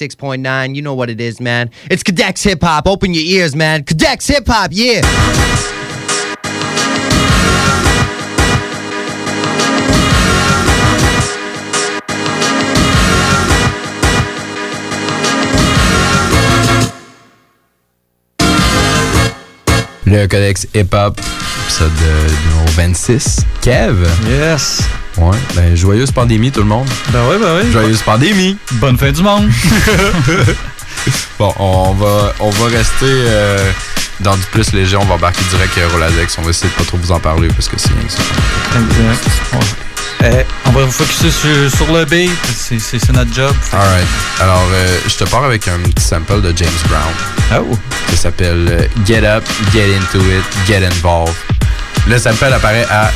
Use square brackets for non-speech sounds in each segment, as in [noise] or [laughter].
96.9. You know what it is, man. It's Cadex Hip Hop. Open your ears, man. Cadex Hip Hop, yeah. Le Codex Hip Hop, épisode euh, numéro 26. Kev. Yes. Ouais, ben joyeuse pandémie tout le monde. Ben ouais, ben ouais. Joyeuse pandémie. Bonne fin du monde. [laughs] [laughs] bon, on va, on va rester euh, dans du plus léger. On va embarquer direct à Roladex. On va essayer de pas trop vous en parler parce que c'est rien que ça. Exact. Eh, on va vous focuser sur, sur le beat. C'est- notre job. Alright. Alors, euh, je te pars avec un petit sample de James Brown. Oh. Qui s'appelle euh, Get Up, Get Into It, Get Involved. Le sample apparaît à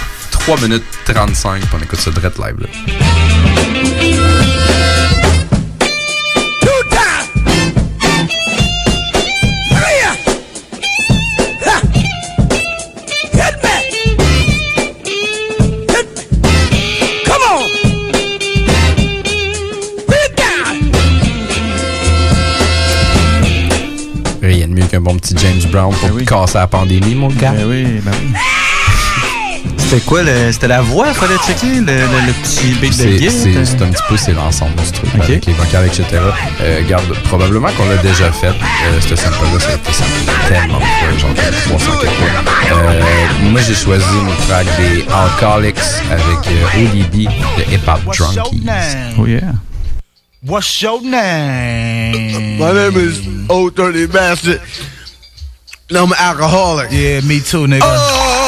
3 minutes 35. puis On écoute ça direct live. Là. Rien de mieux qu'un bon petit James Brown pour casser la pandémie, mon gars. Ben oui, ben oui. C'était quoi le. C'était la voix, fallait checker, le, le, le petit beat de C'est guide. c'est- c'est un petit peu c'est l'ensemble de ce truc Ok. avec les vocales, etc. Euh, garde, probablement qu'on l'a déjà fait. Euh, ce sample-là, ça a été samplé tellement de fois, genre 300 quelques fois. Euh, moi, j'ai choisi une track des Alcoholics avec euh, ODB, de Hip Hop Drunkies. Oh yeah. What's your name? My name is Old Dirty Bastard. And I'm an alcoholic. Yeah, me too, nigga. You're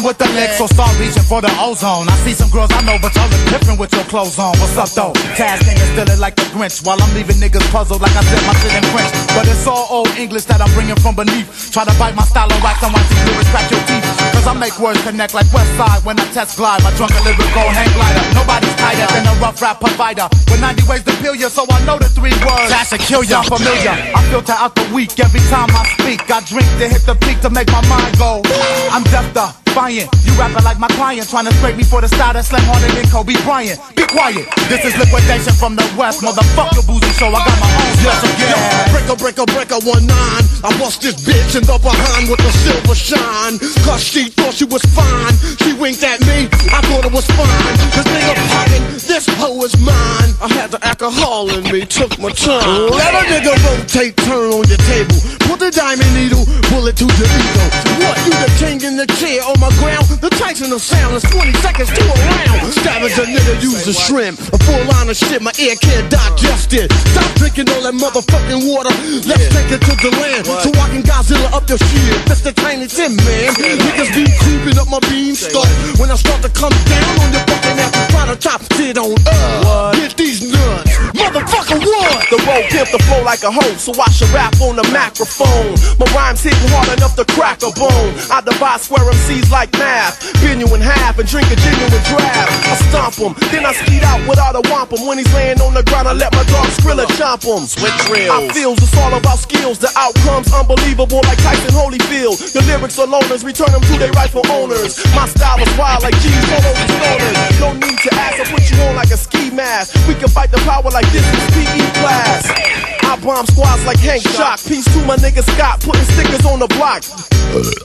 with the Lexus, start reaching for the ozone. I see some girls I know, but y'all look different with your clothes on. What's up, though? Taz niggas still it like the Grinch, while I'm leaving niggas puzzled like I said my shit in French. But it's all old English that I'm bringing from beneath. Try to bite my style of wax and watch these lyrics crack your teeth. Cause I make words connect like West Side when I test glide. My drunken lyrical hang glider. Nobody's tighter than a rough rap provider. With 90 ways to kill you, so I know the three words. That should kill ya. Familiar. I filter out the weak every time I speak. I drink to hit the peak to make my mind go. I'm deaf defiant. You rapping like my client, trying to scrape me for the style that slang harder than Kobe Bryant. Be quiet. This is liquidation from the west, motherfucker boozy so I got my own special gas. Breaker, breaker, breaker, one nine. I bust this bitch in the behind with a silver shine. Cause she thought she was fine. She winked at me, I thought it was fine. This nigga poppin', this hoe is mine. I had the alcohol in me, took my time. Let a nigga rotate, turn on your table. Put the diamond needle, bullet to the ego. What, you the king in the chair on my ground? The Tyson of sound is 20 seconds to a round. Savage a nigga use a shrimp. A full line of shit, my ear can't digest it. Stop drinking all that motherfucking water. Let's take it to the land. So I can Godzilla up your shit. That's the tiny Tim, man. Niggas be creeping up my beanstalk. When I start to come down on your fucking ass, try to top shit on up. Get these nuts. Motherfucker, what? The road pimp the flow like a hoe, so I should rap on the microphone. My rhymes hitting hard enough to crack a bone. I divide swear MCs like math, bend you in half and drink a genuine draft. I stomp him, then I skeet out without a wampum. When he's laying on the ground, I let my dog Skrilla chomp him. Switch reels. I feels it's all about skills, the outcomes unbelievable like Tyson Holyfield. The lyrics are loners, return them to their rightful owners. My style is wild like G's all over stoners. No need to ask, I put you on like a ski mask. We can fight the power like this is PE class. I bomb squads like Hank Shock. Peace to my nigga Scott, putting stickers on the block.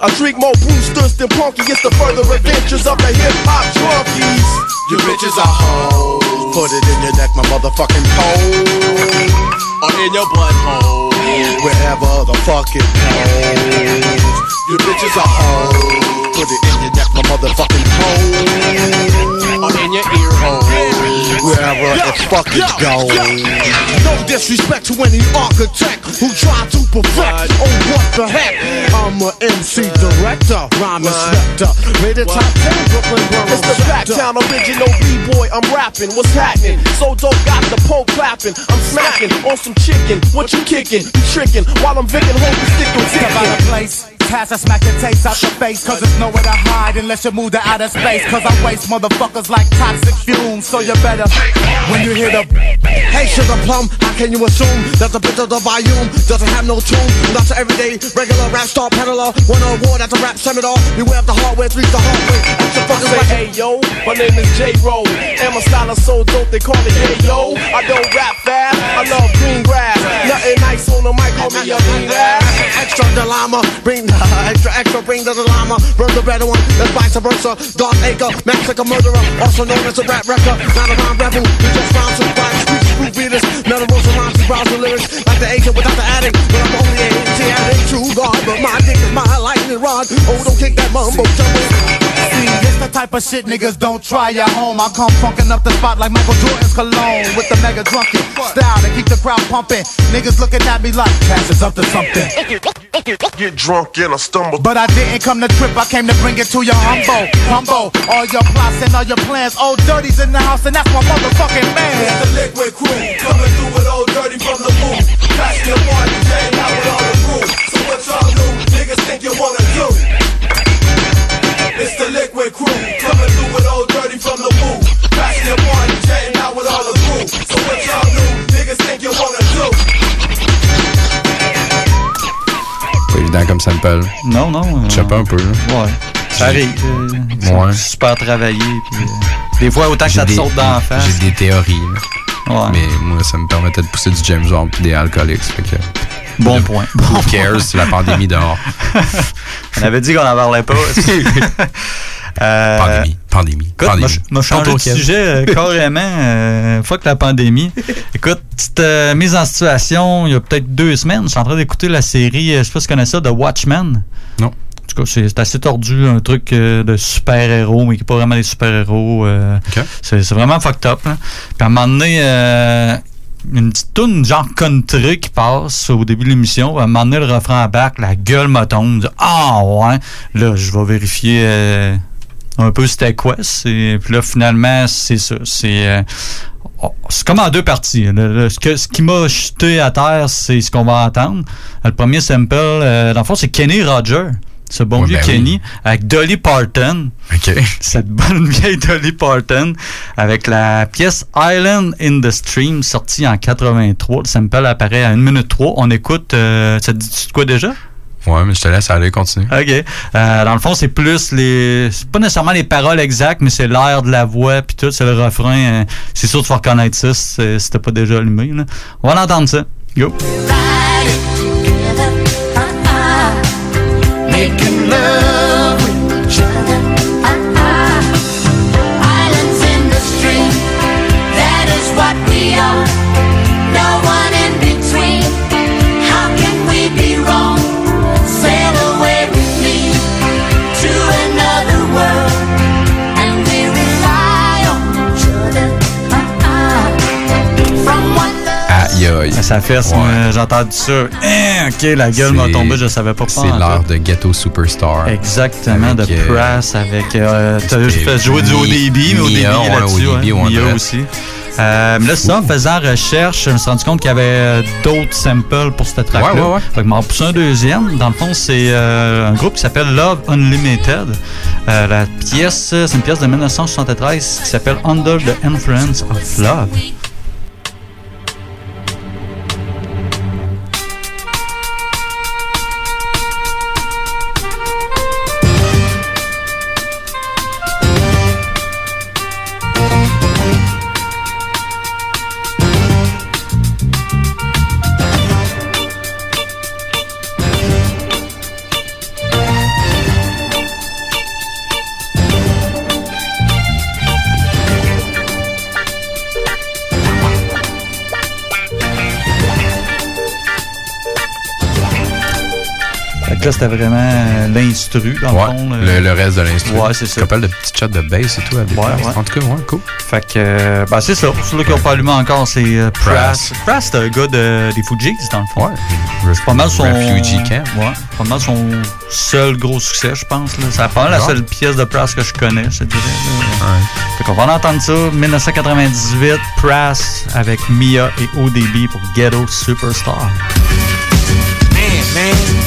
I drink more Brewsters than Punky. It's the further adventures of the hip hop drunkies. You bitches are hoes. Put it in your neck, my motherfucking toe. Or in your butthole. Wherever the fuck it goes. You bitches are hoes. Put it in your neck, my motherfucking. Or in your ear hole. Wherever the fuck it goes. No disrespect to any architect who try to perfect. Oh, what the heck? I'm a MC director, rhyme inspector. Rated top 10 Brooklyn Borough It's the Backtown original B-boy, I'm rapping, what's happening? So dope, got the pole clapping, I'm smacking on some chicken, what you kicking? You tricking, while I'm vicking, hold the stick on Step out of place. Pass, I smack the taste out your face. Cause it's nowhere to hide unless you move to outer space. Cause I waste motherfuckers like toxic fumes. So you better, when you hear the. Hey, sugar plum, how can you assume that the bitch of the volume doesn't have no tune? Not to everyday regular rap star peddler. Won an award at the rap seminar. Beware of the hardware, reach the hard way. Ask your fucking Say right A yo. My name is J. Roll, and my style is so dope they call me Yo. I don't rap fast, I love green grass. Nothing nice on the mic, call me a green ass. Extra llama, bring [laughs] extra, extra, bring the llama. Burn the better one, that's vice versa. Dark Acre, massacre murderer, also known as a rap wrecker. Not a rhyme rebel, we just rhymes, street screw beaters. None of those rhymes, browse the lyrics. Like the agent without the addict, but I'm only a T addict, true God. But my dick is my lightning rod. Oh, don't kick that mumbo jumbo. See, this the type of shit niggas don't try at home. I come funkin' up the spot like Michael Jordan's cologne with the mega drunken style to keep the crowd pumping. Niggas looking at me like cash is up to something. Get drunk and I stumble. But I didn't come to trip, I came to bring it to your humble, humble. All your plots and all your plans. Old Dirty's in the house, and that's my motherfucking man. It's the liquid crew coming through with old dirty from the booth. Crash your party, jam out with all the crew. So what y'all do? Niggas think you wanna do? It's the liquid crew coming through with old dirty from the booth. Crash your party, jam out with all the crew. So what y'all do? Niggas think you wanna do? C'est évident comme sample. Non, non. euh, pas un peu. là. Ouais. Ça arrive. euh, Ouais. super travaillé. Puis, euh, des fois, autant que ça te des- saute dans la face. J'ai des théories. là. Ouais. Mais moi, ça me permettait de pousser du James Bond pis des alcooliques. Fait que, Bon point. who cares, c'est la pandémie dehors. On avait dit qu'on en parlait pas. [laughs] Euh, Pandémie, pandémie, Écoute, pandémie. m'a ch- m'a changé Tantôt, de sujet euh, [laughs] carrément. Euh, fuck la pandémie. Écoute, petite euh, mise en situation, il y a peut-être deux semaines, je suis en train d'écouter la série, euh, je sais pas si tu connais ça, The Watchmen. Non. En tout cas, c'est assez tordu, un truc euh, de super-héros, mais qui n'est pas vraiment des super-héros. euh, Ok. c'est c'est vraiment fucked up. Là. Puis à un moment donné, euh, une petite toune genre country qui passe au début de l'émission. À un moment donné, le refrain à bac, la gueule me tombe. Ah ouais. Là, je vais vérifier euh, un peu c'était quoi. Puis là, finalement, c'est ça. C'est euh, oh, comme en deux parties. Ce, que- ce qui m'a jeté à terre, c'est ce qu'on va entendre. Le premier sample, euh, dans le fond, c'est Kenny Roger. Ce bon Ouais, vieux ben Kenny, avec Dolly Parton OK. [laughs] cette bonne vieille Dolly Parton avec la pièce Island in the Stream sortie en 83. Le sample apparaît à 1 minute 3. On écoute, euh, ça te dit de quoi déjà? Ouais, mais je te laisse aller, continue. OK. Euh, dans le fond, c'est plus les. C'est pas nécessairement les paroles exactes, mais c'est l'air de la voix, puis tout, c'est le refrain. euh, c'est sûr tu vas reconnaître ça si t'as pas déjà allumé. Là. On va l'entendre ça. Go. Making love Aïe, Ça fait, Ouais. moi, j'ai entendu ça. Hein, ok, la gueule m'a tombé, je savais pas C'est l'heure de Ghetto Superstar. Exactement, de euh, avec. Euh, T'as fait jouer du ODB, mais ODB là-dessus. ODB, ouais, aussi. Euh, mais là, ça, en faisant recherche, je me suis rendu compte qu'il y avait euh, d'autres samples pour cette track-là. Ouais, ouais, ouais. Fait que m'en pousse un deuxième. Dans le fond, c'est euh, un groupe qui s'appelle Love Unlimited. Euh, la pièce, c'est une pièce de 1973 qui s'appelle Under the Influence of Love. Là, c'était vraiment euh, l'instru, dans Ouais, le fond. là. le, le reste de l'instrument. Ouais, c'est ça. De petites shots de bass et tout à des Ouais. En tout cas, ouais, cool. Fait que, euh, ben c'est ça. Celui qui n'a pas allumé encore, c'est euh, Prass. Prass, c'est un gars de- des Fujis, dans le fond. Ouais. C'est pas mal son. Refugee Camp. Ouais, pas mal son seul gros succès, je pense. Là. C'est pas mal la seule pièce de Prass que je connais, je te dirais. Fait qu'on va en entendre ça. 1998, Prass avec Mia et ODB pour Ghetto Superstar. Man, man.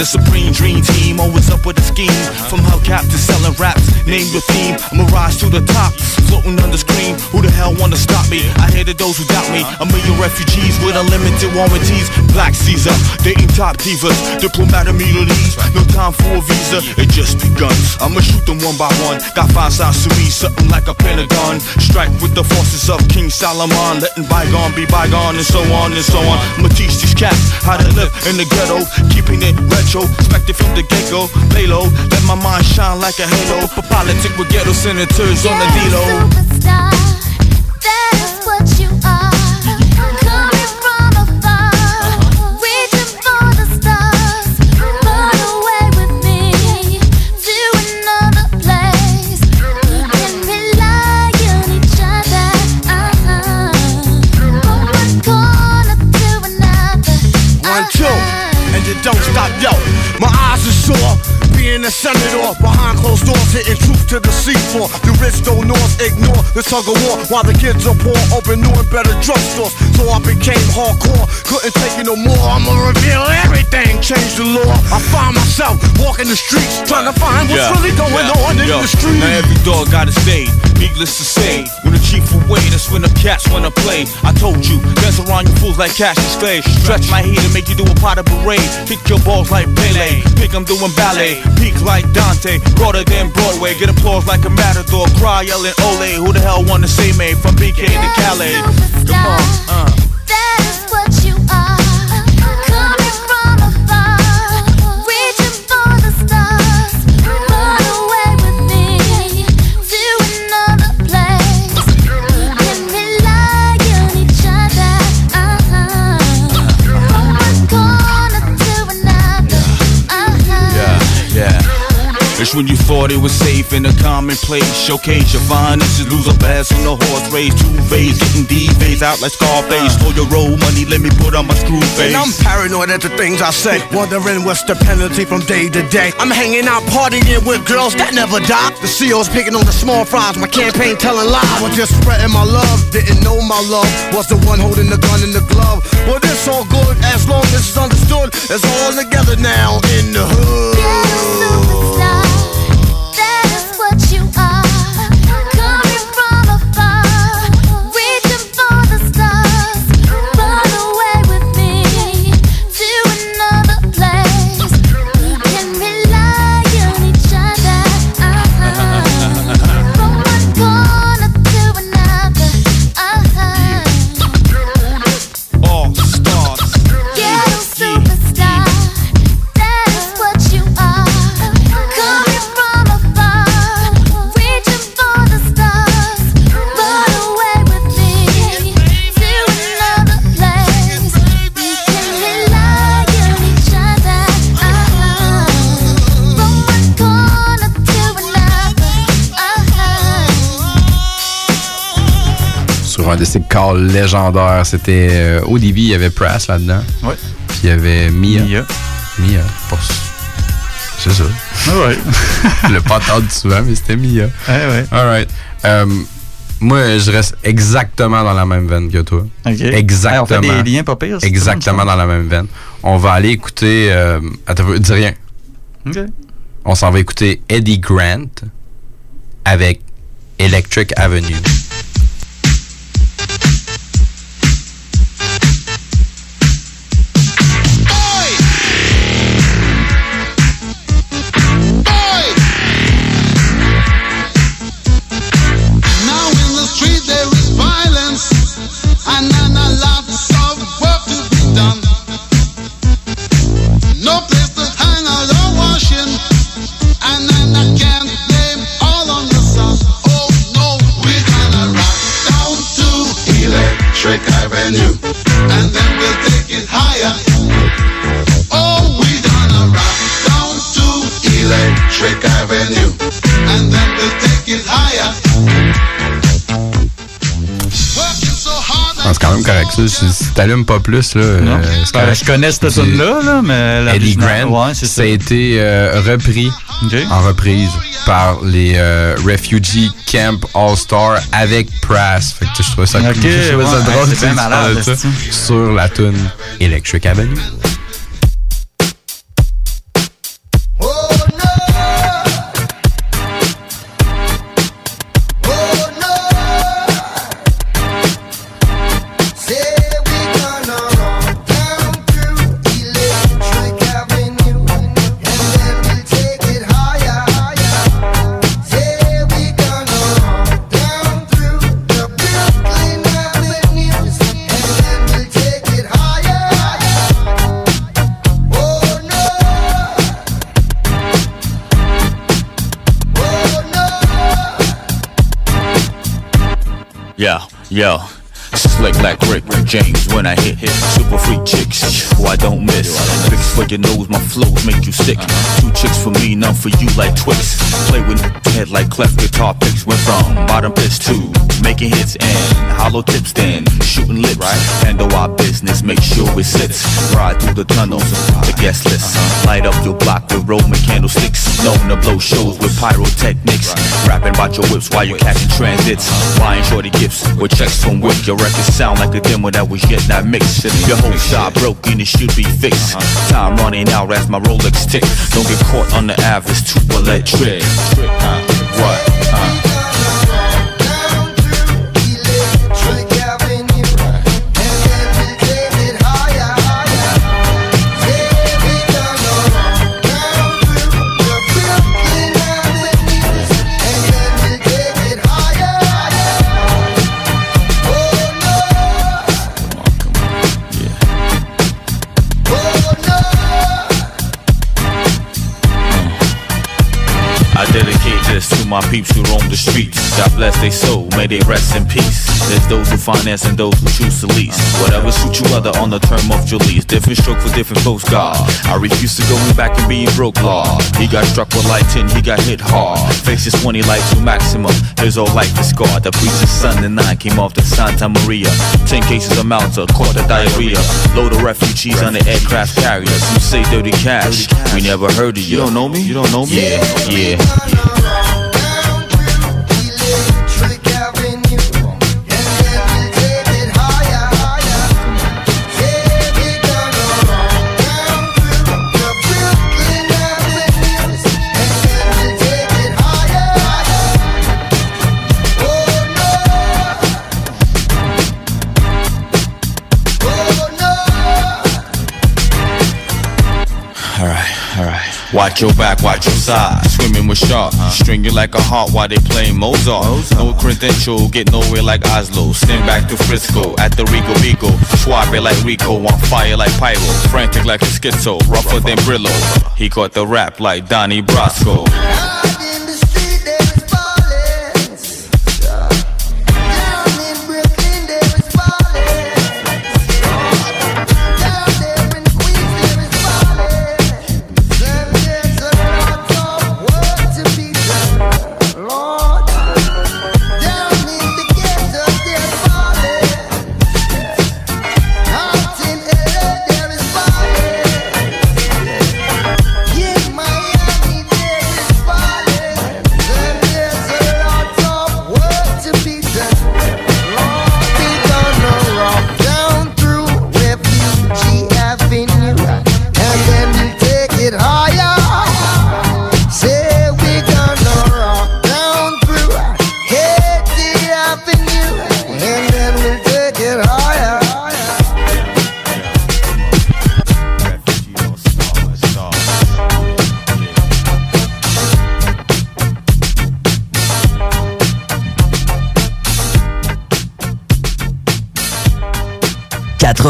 the supreme dream team. Always up with a scheme. From hubcap to selling raps, name your theme. I'm rise to the top, floating on the screen. Who the hell wanna stop me? I hated those who doubt me. A million refugees with unlimited warranties. Black Caesar, dating top divas. Diplomat immunities, no time for a visa. It just begun. I'ma shoot them one by one. Got five sides to me, something like a pentagon. Strike with the forces of King Solomon. Letting bygone be bygone and so on and so on. I'ma teach these cats how to live in the ghetto. Keeping it retro, expected from the get-go. Lay low, let my mind shine like a halo. For politics with ghetto senators on the D-Lo. Superstar, that's what hitting truth to the seafloor. The rich don't north ignore the tug of war while the kids are poor, open new and better drugstores. So I became hardcore, couldn't take it no more. I'ma reveal everything, change the law. I find myself walking the streets, trying to find what's Yeah, really going yeah, on in yo. the street. Now every dog got a stay. Needless to say, chief away, that's when the cats wanna play. I told you, dance around you fools like Cassius Clay. Stretch my heat and make you do a pot of parade. Kick your balls like Pele. Pick 'em doing ballet. Peak like Dante. Broader than Broadway. Get applause like a matador. Cry yelling Ole. Who the hell wanna say me from BK to Calais? Come on, uh. It's when you thought it was safe in a commonplace. Showcase your finest, lose a pass on the horse race. Two phase, getting D phase out like Scarface. Uh. For your road money, let me put on my screw face. And I'm paranoid at the things I say, wondering what's the penalty from day to day. I'm hanging out partying with girls that never die. The CEO's picking on the small fries, my campaign telling lies. I was just spreading my love, didn't know my love was the one holding the gun in the glove. Well, this all good as long as it's understood. It's all together now in the hood. That de ces calls légendaires, c'était euh, au début, il y avait Prass là-dedans. Ouais. Puis il y avait Mia. Mia. Mia. C'est ça. Ouais. [laughs] Je l'ai pas entendu souvent, mais c'était Mia. Ouais, ouais. Alright. Euh, moi, je reste exactement dans la même veine que toi. OK. Exactement. Hey, on fait des liens pas pires. Exactement dans la même veine. On va aller écouter. Euh, attends, dis rien. OK. On s'en va écouter Eddie Grant avec Electric Avenue. Electric Avenue, and then we'll take it higher. Oh, we're gonna rock down to Electric Avenue, and then we'll take it higher. C'est quand même correct ça. Si t'allumes pas plus, là. Non. euh, Ben, je connais cette C'est- tune-là, là, mais la Eddie Grant, ouais, c'est ça ça. a été euh, repris OK. en reprise par les euh, Refugee Camp All-Star avec Prass. Fait que je trouvais ça, Ok, cool. Je trouvais ça ouais, drôle c'est tu sais, tu malade, ça sur la tune Electric Avenue. Yeah. Slick like Rick James when I hit hit super freak chicks who I don't miss. Fix for your nose, my flows make you sick. Two chicks for me, none for you like Twix. Play with head like cleft guitar picks. Went from bottom pitch to making hits and hollow tips, then shooting lips. Handle our business, make sure it sits. Ride through the tunnels, the guest list. Light up your block with Roman candlesticks. Known to blow shows with pyrotechnics. Rapping about your whips while you're catching transits. Buying shorty gifts with checks from Wick. Your records sound like a demo that was yet not mixed. Your whole shop broken, it should be fixed. Time running out as my Rolex tick. Don't get caught on the average, too electric. What? My peeps who roam the streets. God bless their soul, may they rest in peace. There's those who finance and those who choose to lease. Whatever suits you other on the term of your lease. Different stroke for different folks, God. I refuse to go back and being broke, Lord. He got struck with light 10, he got hit hard. Faces 20 like to maximum. His whole life is scarred. The preacher's son and nine came off the Santa Maria. 10 cases of Malta, caught the diarrhea. Load of refugees on the aircraft carriers. You say dirty cash. We never heard of you. You don't know me? You don't know me? Yeah, yeah. Watch your back, watch your side. Swimming with sharks, stringing like a heart while they playing Mozart. No credential, get nowhere like Oslo. Stand back to Frisco at the Rico Bigo. Suave like Rico, on fire like Pyro. Frantic like a schizo, rougher than Brillo. He caught the rap like Donnie Brasco.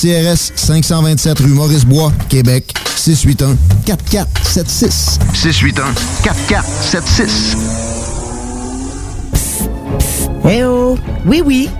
CRS, 527 rue Maurice-Bois, Québec, 681 4476. 681 4476. Eh oh! Oui, oui,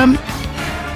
um,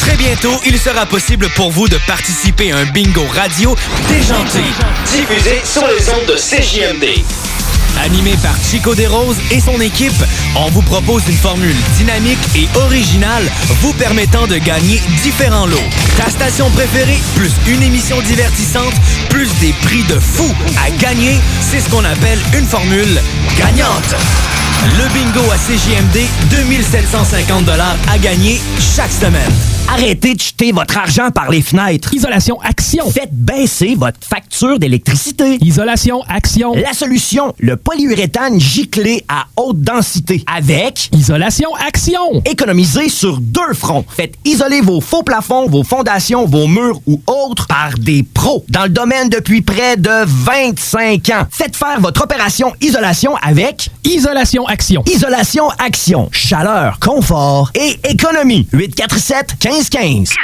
Très bientôt, il sera possible pour vous de participer à un bingo radio déjanté. Diffusé sur les ondes de CJMD. Animé par Chico Desroses et son équipe, on vous propose une formule dynamique et originale vous permettant de gagner différents lots. Ta station préférée, plus une émission divertissante, plus des prix de fou à gagner, c'est ce qu'on appelle une formule gagnante. Le bingo à CJMD, 2750 à gagner chaque semaine. Arrêtez de jeter votre argent par les fenêtres. Isolation Action. Faites baisser votre facture d'électricité. Isolation Action. La solution, le polyuréthane giclé à haute densité. Avec Isolation Action. Économisez sur deux fronts. Faites isoler vos faux plafonds, vos fondations, vos murs ou autres par des pros dans le domaine depuis près de 25 ans. Faites faire votre opération isolation avec Isolation Action. Isolation Action. Chaleur, confort et économie. 847 1515.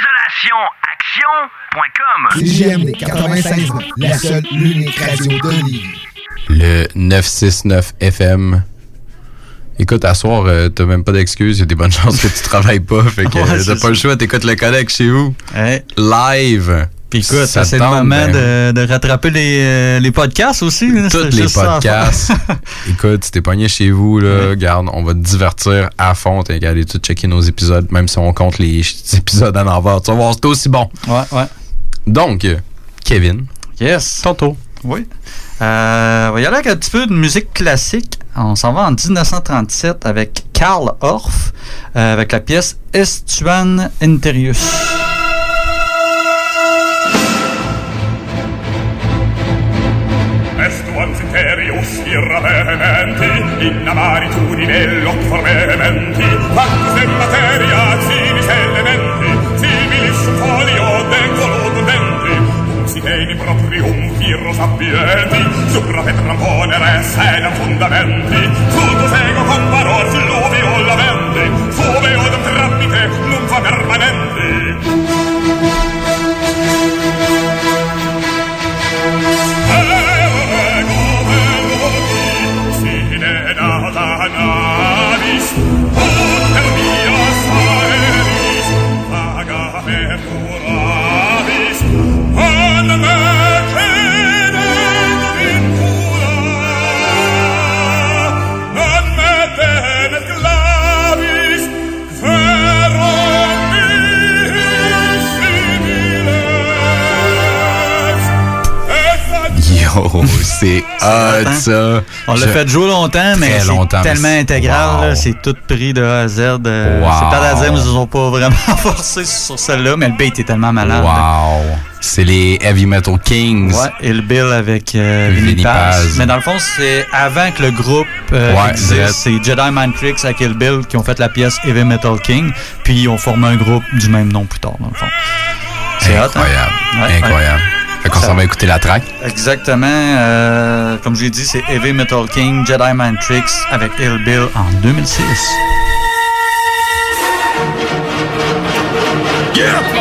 CJMD 96, la seule, l'unique radio de Lévis. Le 969 FM. Écoute, à soir, euh, t'as même pas d'excuses. Il y a des bonnes [laughs] chances que tu travailles pas. Fait que Ouais, euh, t'as pas le choix. T'écoutes le connect chez vous. Live. Puis écoute, Ça c'est le moment de, de rattraper les, euh, les podcasts aussi. là. Tous les à podcasts. [laughs] Écoute, si t'es pogné chez vous, là, garde, on va te divertir à fond. T'as qu'à aller tout checker nos épisodes, même si on compte les [laughs] épisodes en envers. Tu vas voir, c'est aussi bon. Ouais, ouais. Donc, Kevin. Yes. Tonto. Oui. Euh, on va y aller avec un petit peu de musique classique. On s'en va en 1937 avec Karl Orff, euh, avec la pièce Estuan Interius. innamari tu di bello formementi quanto se materia civis elementi civilis folio dengo l'odenti si temi proprium virus abbienti supra petram ponere sena fundamenti tutto sego con valor fluvio [laughs] Yo, c'est hot, ça. On l'a fait jouer longtemps, mais c'est tellement intégral. Wow. C'est tout pris de A à Z. euh, Wow. C'est pas à dire, mais ils ne sont pas vraiment [laughs] forcés sur celle-là, mais le beat est tellement malade. Wow. C'est les Heavy Metal Kings. Ouais, et le Bill avec euh, Vinny Paz. Mais dans le fond, c'est avant que le groupe euh, Ouais, existe. C'est Jedi Mind Tricks avec Kill Bill qui ont fait la pièce Heavy Metal King, puis ils ont formé un groupe du même nom plus tard, dans le fond. C'est hot, hein? Incroyable. Ouais, Incroyable. Fait qu'on Ça- s'en va écouter la track. Exactement. euh, comme je l'ai dit, c'est Heavy Metal King, Jedi Mind Tricks avec Ill Bill en 2006. Yeah.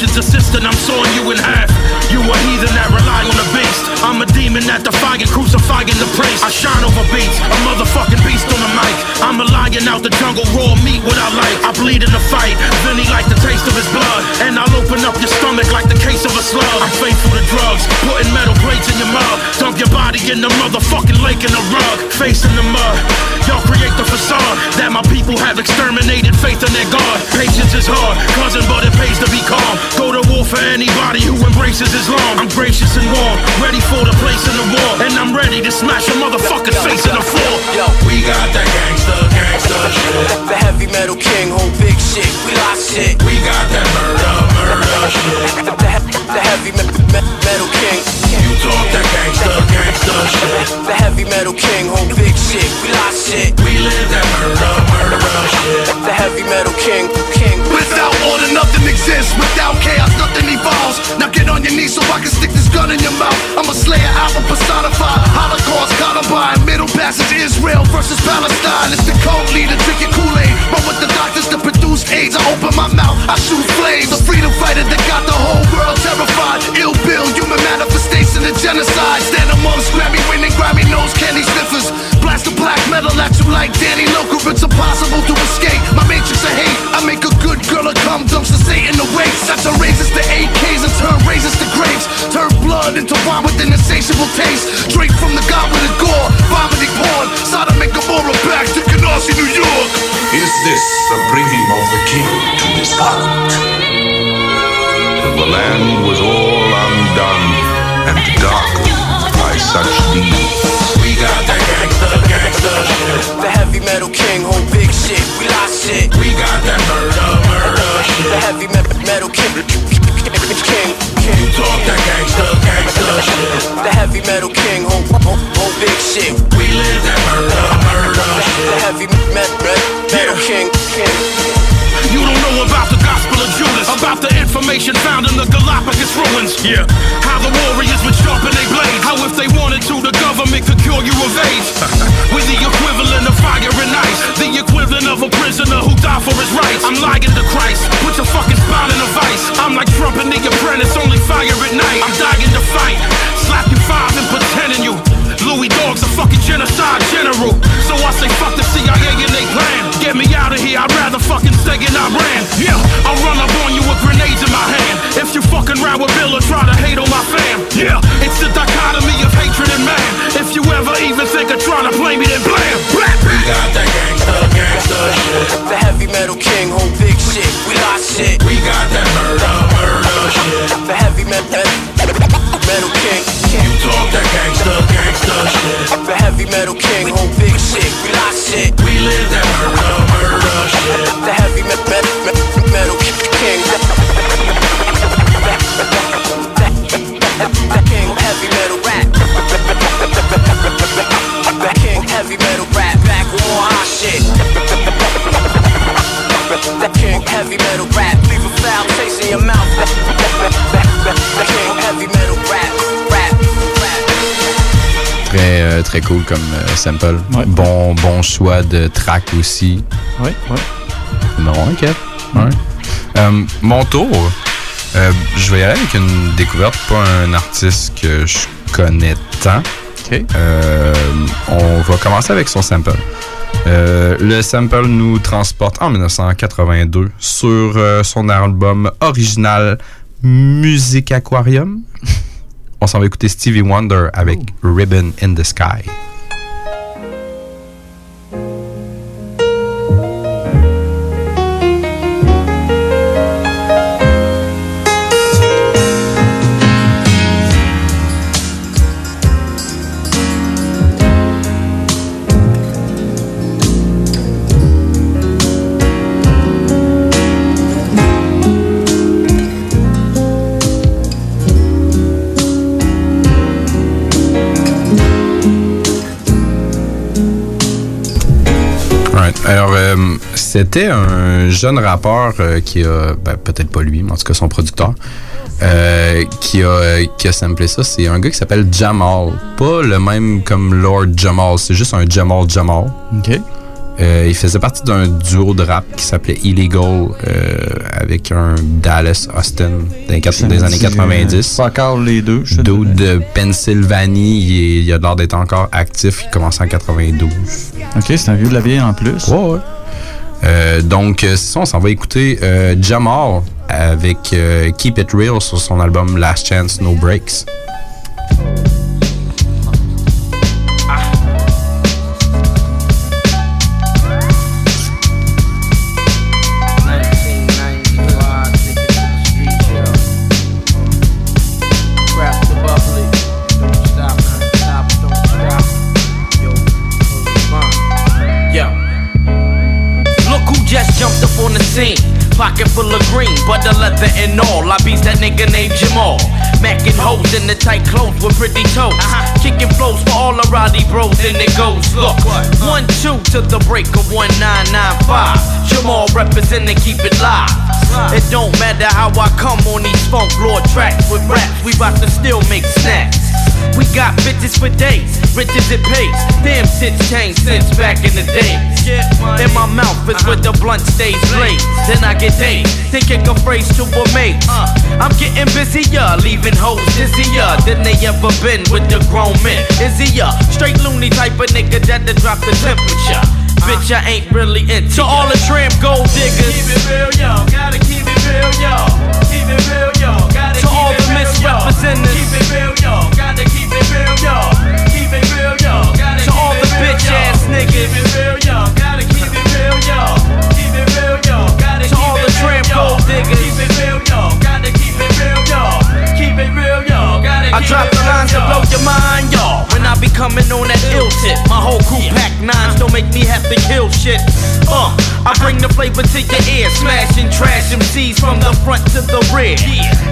A magician's assistant, I'm sawing I'm a demon that defying, crucifying the priest. I shine over beats, a motherfucking beast on the mic. I'm a lion out the jungle, raw meat what I like. I bleed in the fight, Vinny like the taste of his blood. And I'll open up your stomach like the case of a slug. I'm faithful to drugs, putting metal plates in your mug. Dump your body in the motherfucking lake in the rug. Face in the mud. Y'all create the facade that my people have exterminated faith in their God. Patience is hard, cousin, but it pays to be calm. Go to war for anybody who embraces Islam. I'm gracious and warm, ready for the place in the war. And I'm ready to smash a motherfucker's face in the floor. Yo, we got gangsta shit. The heavy metal king, whole big shit. We lock shit. We got that murder, murder shit. The, the, the heavy me, me, metal king. You talk that gangsta, gangsta shit. The heavy metal king, whole big shit. We lock shit. We live that murder, murder shit. The heavy metal king, king. Without order, nothing exists. Without chaos, nothing evolves. Now get on your knees so I can stick this gun in your mouth. I'm a slayer, alpha personified. Holocaust, Columbine, Middle Passage, Israel versus Palestine. It's the code leader, drink your Kool-Aid. Run with the doctors to produce AIDS. I open my mouth, I shoot flames. The freedom fighter that got the whole world terrified. Ill bill, human manifestation of genocide. Stand amongst Grammy winning, Grammy nose candy sniffers. Blast the black metal at you like Danny Loker. It's impossible to escape. My matrix of hate. I make a good girl a cum dumps to in the waste. That's a raises to AKs and turn razors to grapes. Turn blood into wine with an insatiable taste. Drink from the goblet of gore. Vomiting porn. Sodom and Gomorrah back to Canarsie, New York. Is this the bringing of the king to this island? The land was all undone and darkened by such deeds. The heavy metal king, whole big shit. We lock shit. We got that murder, murder shit. The heavy me- metal king, king, king. You talk that gangsta, gangsta shit. The heavy metal king, whole, whole, whole big shit. We live that murder, murder shit. The heavy me- me- metal king, king. You don't know about the gospel of Judas, about the information found in the Galapagos ruins. Yeah, how the warriors would sharpen their blades. How if they wanted to, the government could cure you of AIDS. [laughs] We're the equivalent of fire and ice, the equivalent of a prisoner who died for his rights. I'm lying to Christ, put your fucking spine in a vice. I'm like Trump and the apprentice, only fire at night. I'm dying to fight, slap you five and pretending you. Louis Dog's a fucking genocide general. So I say fuck the CIA and they plan. Get me out of here, I'd rather fucking stay in Iran. Yeah, I'll run up on you with grenades in my hand. If you fucking round with Bill or try to hate on my fam. Yeah, it's the dichotomy of hatred and man. If you ever even think of trying to blame me, then blam. blam. We got that gangsta, gangsta shit. The heavy metal king, whole big shit. We lock shit. We got that murder, murder shit. The heavy me- me- metal king. You talk that gangsta, gangsta shit. The heavy metal king, whole big shit. Très, cool comme euh, sample. Bon, bon choix de track aussi. Oui, oui. Numéro 1, Kev? Ouais. Euh, mon tour. Euh, je vais y aller avec une découverte, pas un artiste que je connais tant. Euh, on va commencer avec son sample. Euh, le sample nous transporte en 1982 sur son album original Music Aquarium. [laughs] On s'en va écouter Stevie Wonder avec Ribbon in the Sky. C'était un jeune rappeur euh, qui a, ben, peut-être pas lui, mais en tout cas son producteur, euh, qui, a, qui a samplé ça. C'est un gars qui s'appelle Jamal. Pas le même comme Lord Jamal, c'est juste un Jamal Jamal. OK. Euh, il faisait partie d'un duo de rap qui s'appelait Illegal euh, avec un Dallas Austin des, quatre- des années 90. Pas encore les deux. Dude de Pennsylvanie, il, est- il a l'air d'être encore actif. Il commence en 92. OK, c'est un vieux de la vieille en plus. Ouais, ouais. Euh, donc, euh, ça, on s'en va écouter euh, Jamal avec Keep It Real sur son album Last Chance No Breaks. The tight clothes with pretty toes. Uh-huh. Kicking flows for all the Roddy bros, and it goes. Look, one two to the break of 1995. Jamal representing, keep it live. It don't matter how I come on these funk lord tracks with raps. We bout to still make snacks. We got bitches for days, riches it pays. Damn shit's changed since back in the day. In my mouth is where the blunt stays blazed. Then I get dazed, thinking a phrase to a mate. Uh, I'm getting busier, leaving hoes dizzier than they ever been with the grown men. Is he a straight loony type of nigga that'll drop the temperature. Bitch, I ain't really into To all the tramp gold diggers. Keep it real, yo. Gotta keep it real, yo. Keep it real, yo. Gotta all the. Keep it real, yo. Gotta keep it real, yo. Keep it real, yo. Gotta to all the bitch ass niggas. Keep it real, yo. Gotta keep it real, yo. Keep it real, yo. Gotta to all the tramp gold diggers. Keep it real, yo. Gotta keep it real, yo. Keep it real, yo. Gotta I drop the lines to blow your mind, y'all. When I be coming on that ill tip, my whole crew pack nines don't make me have to kill shit. Uh, I bring the flavor to your ear, smashing trash MCs from the front to the rear.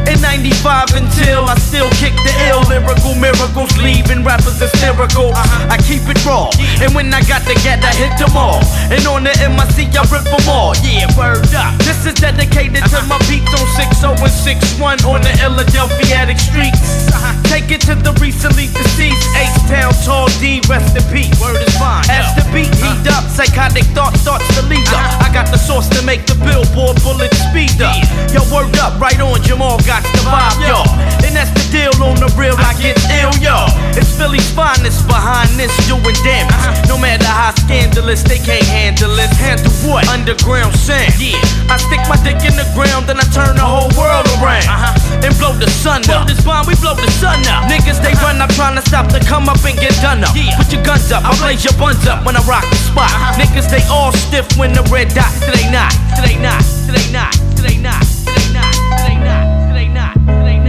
In 95 until I still kick the ill lyrical miracles, leaving rappers hysterical. Uh-huh. I keep it raw, and when I got to get, I hit them all. And on the MIC, I rip them all. Yeah, word up. This is dedicated to uh-huh. my beats on 60 and 61 on the Philadelphia streets. Uh-huh. Take it to the recently deceased Ace Town, Tall D, rest in peace. Word is fine. As the beat heat up, psychotic thought starts to lead up. I got the sauce to make the billboard bullet speed up. Yo, word up, right on, Jamal got the vibe, yo. And that's the deal on the real, I get ill, yo. It's Philly's finest behind this doing damage. No matter how scandalous, they can't handle it. Handle what? Underground sound. Yeah. I stick my dick in the ground, then I turn the whole world around. Uh-huh. And blow the sun up. Blow this bomb, we blow the sun up. Niggas, they run up trying to stop the come up and get done up. Put your guns up, I blaze your buns up when I rock the spot. Niggas, they all stiff when the red dot. They not, they not, they not, they not.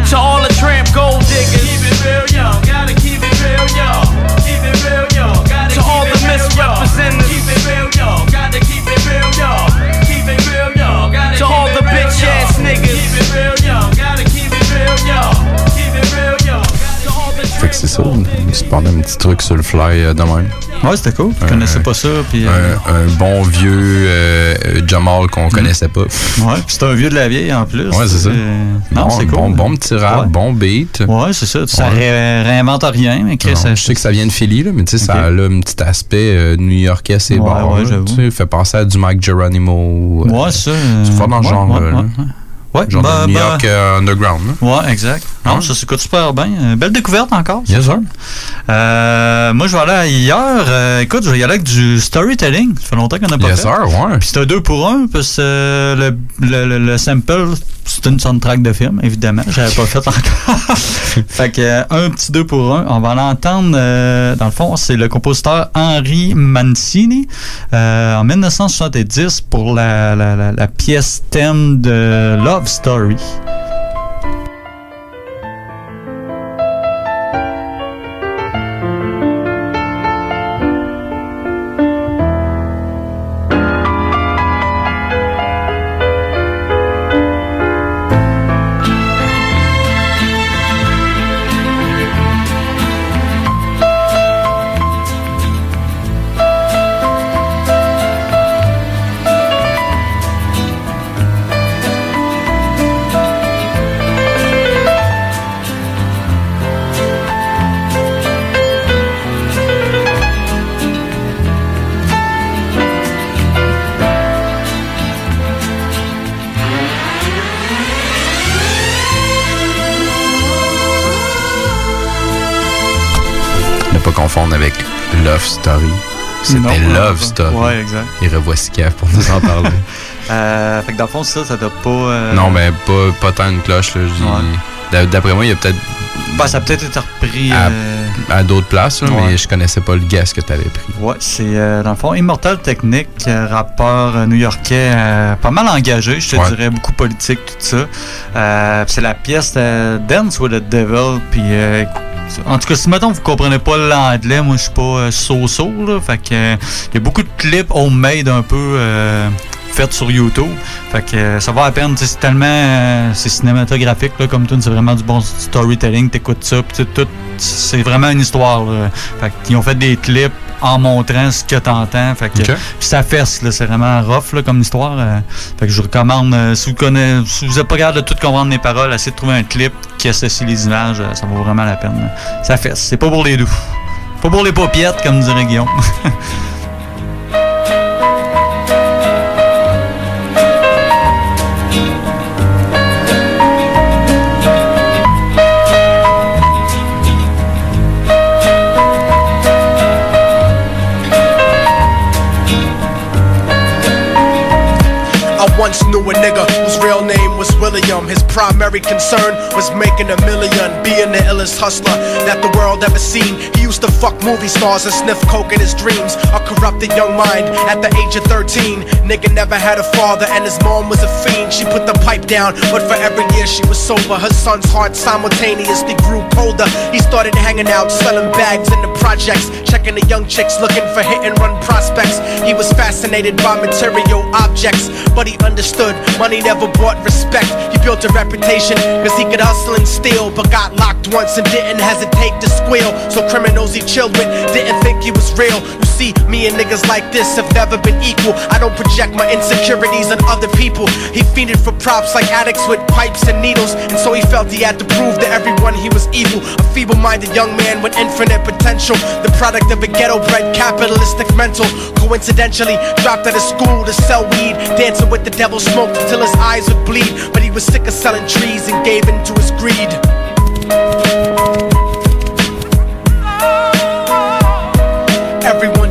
To all the tramp gold diggers. Keep it real, yo. Gotta keep it real, yo. Keep it real, yo. Gotta to all the misrepresentatives. Keep it real, yo. Gotta keep it real, yo. Keep it real, yo. Gotta to all the bitch ass niggas. Keep it real, yo. Gotta keep it real, yo. Que c'est ça, il se pendait un petit truc sur le fly euh, de même. Ouais, c'était cool. Je connaissais pas ça. Puis, euh, un, un bon vieux euh, euh, Jamal qu'on connaissait pas. Ouais, puis c'est un vieux de la vieille en plus. Ouais, c'est ça. Euh, Non, Bon- c'est cool. Bon, bon petit rap, Ouais. bon beat. Ouais, c'est ça. Ça Ouais. réinvente rien, mais Chris, Non, ça- je sais que ça vient de Philly, là, mais tu sais, ça a là, un petit aspect euh, new-yorkais assez Ouais, bon. ouais, tu sais, fait penser à du Mike Geronimo. euh, Ouais, ça. C'est fort dans le genre. ouais, là, ouais, Genre bah, New bah, York euh, Underground. là. Ouais, exact. Non, ça s'écoute super bien. Euh, belle découverte encore. ça. Yes, sir. Euh, moi, je vais aller ailleurs. Euh, écoute, je vais y aller avec du storytelling. Ça fait longtemps qu'on n'a pas Yes, fait. sir, ouais. Puis c'est un deux pour un, parce que euh, le, le, le- le sample, c'est une soundtrack de film, évidemment. J'avais pas fait encore. [laughs] fait que euh, un petit deux pour un. On va l'entendre. euh, dans le fond, c'est le compositeur Henri Mancini euh, en 1970 pour la, la- la- la pièce thème de Love Story. Story. ouais, exact. Et revoici Kev pour nous en parler. [laughs] Euh, fait que dans le fond, ça, ça doit pas. euh, non, mais pas, pas tant une cloche. Là, D'après moi, il y a peut-être Ben, ça a peut-être été repris. à, euh, à d'autres places, là, Ouais. mais je connaissais pas le guest que tu avais pris. Ouais, c'est dans le fond Immortal Technique, rappeur new-yorkais pas mal engagé, je te Ouais. dirais, beaucoup politique, tout ça. C'est la pièce Dance with the Devil, puis en tout cas, si mettons vous comprenez pas l'anglais, moi je suis pas euh, so-so, fait que euh, il y a beaucoup de clips homemade un peu euh, faits sur YouTube, fait que euh, ça va à peine, c'est tellement euh, c'est cinématographique là, comme tout, c'est vraiment du bon storytelling, t'écoutes ça, tout, tout, c'est vraiment une histoire. Là. Fait qu'ils ont fait des clips en montrant ce que t'entends. Fait que ça fesse, là, c'est vraiment rough là, comme histoire. euh. fait que je vous recommande, euh, si vous connaissez, si vous êtes pas capable de tout comprendre les paroles, essayez de trouver un clip qui associe les images, euh, ça vaut vraiment la peine. là. Ça fesse, c'est pas pour les doux. Pas pour les paupiètes, comme dirait Guillaume. [laughs] once knew a nigga whose real name was William. His primary concern was making a million, being the illest hustler that the world ever seen. He used to fuck movie stars and sniff coke in his dreams. A corrupted young mind at the age of 13. Nigga never had a father and his mom was a fiend. She put the pipe down, but for every year she was sober. Her son's heart simultaneously grew colder. He started hanging out, selling bags in the projects, checking the young chicks looking for hit and run prospects. He was fascinated by material objects, but he understood money never brought respect. He built a reputation cause he could hustle and steal, but got locked once and didn't hesitate to squeal. So criminals he chilled with didn't think he was real. You see, me and niggas like this have never been equal. I don't project my insecurities on other people. He fiended for props like addicts with pipes and needles, and so he felt he had to prove to everyone he was evil. A feeble minded young man with infinite potential, the product of a ghetto bred capitalistic mental. Coincidentally, dropped out of school to sell weed, dancing with the devil, smoked until his eyes would bleed. But he was sick of selling trees and gave in to his greed.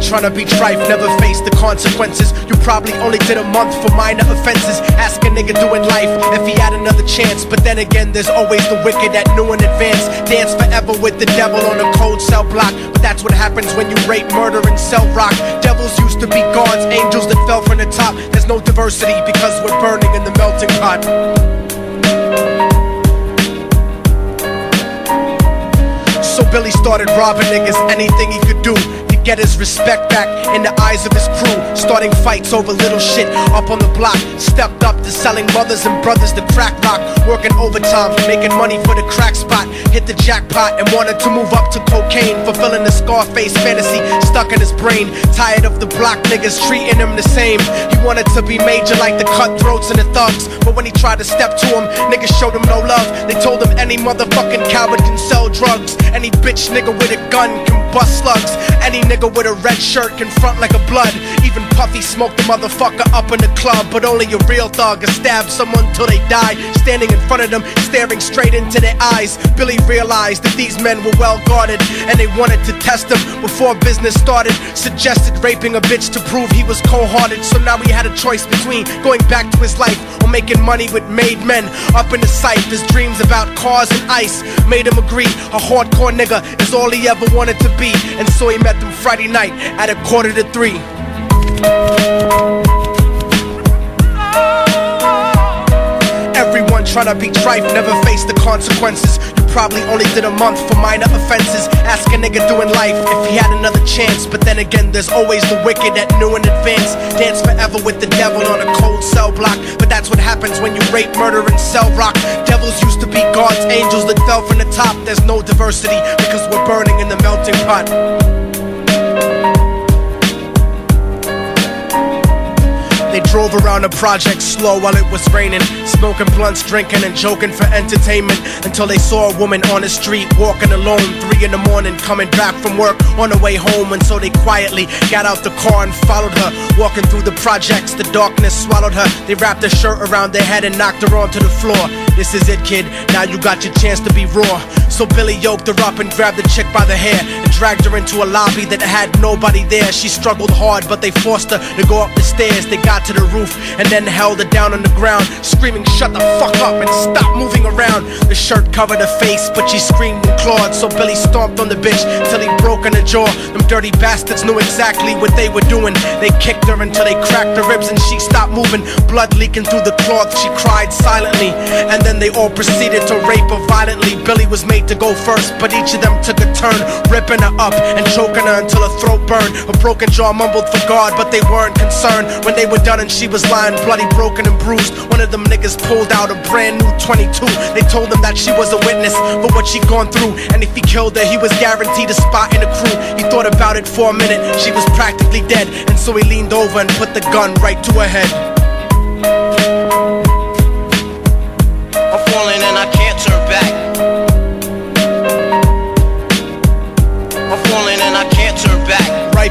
Trying to be trife never face the consequences. You probably only did a month for minor offenses. Ask a nigga doing life if he had another chance. But then again, there's always the wicked that knew in advance. Dance forever with the devil on a cold cell block. But that's what happens when you rape, murder, and sell rock. Devils used to be gods, angels that fell from the top. There's no diversity because we're burning in the melting pot. So Billy started robbing niggas, anything he could do get his respect back in the eyes of his crew. Starting fights over little shit up on the block. Stepped up to selling mothers and brothers to crack rock. Working overtime, making money for the crack spot. Hit the jackpot and wanted to move up to cocaine. Fulfilling the Scarface fantasy stuck in his brain. Tired of the block niggas treating him the same. He wanted to be major like the cutthroats and the thugs. But when he tried to step to him, niggas showed him no love. They told him any motherfucking coward can sell drugs. Any bitch nigga with a gun can bust slugs. Any nigga nigga with a red shirt can front like a blood. Even Puffy smoked the motherfucker up in the club, but only a real thug has stab someone till they die. Standing in front of them, staring straight into their eyes. Billy realized that these men were well guarded, and they wanted to test him before business started. Suggested raping a bitch to prove he was cold-hearted. So now he had a choice between going back to his life or making money with made men. Up in the sight, his dreams about cars and ice made him agree. A hardcore nigga is all he ever wanted to be, and so he met them Friday night at a quarter to three. Everyone tryna be trife, never face the consequences. You probably only did a month for minor offenses. Ask a nigga doing life if he had another chance. But then again, there's always the wicked that knew in advance. Dance forever with the devil on a cold cell block. But that's what happens when you rape, murder, and sell rock. Devils used to be God's angels that fell from the top. There's no diversity because we're burning in the melting pot. They drove around the project slow while it was raining, smoking blunts, drinking, and joking for entertainment until they saw a woman on the street walking alone, three in the morning, coming back from work on the way home. And so they quietly got out the car and followed her, walking through the projects. The darkness swallowed her. They wrapped her shirt around their head and knocked her onto the floor. This is it, kid. Now you got your chance to be raw. So Billy yoked her up and grabbed the chick by the hair and dragged her into a lobby that had nobody there. She struggled hard, but they forced her to go up the stairs. They got to the roof and then held her down on the ground, screaming, Shut the fuck up and stop moving around. The shirt covered her face, but she screamed and clawed. So Billy stomped on the bitch till he broke her jaw. Them dirty bastards knew exactly what they were doing. They kicked her until they cracked her ribs and she stopped moving. Blood leaking through the cloth, she cried silently. And then they all proceeded to rape her violently. Billy was made to go first, but each of them took a turn, ripping her up and choking her until her throat burned. Her broken jaw mumbled for God, but they weren't concerned. When they were done and she was lying bloody, broken, and bruised, one of them niggas pulled out a brand new 22. They told him that she was a witness for what she'd gone through, and if he killed her, he was guaranteed a spot in the crew. He thought about it for a minute, she was practically dead, and so he leaned over and put the gun right to her head.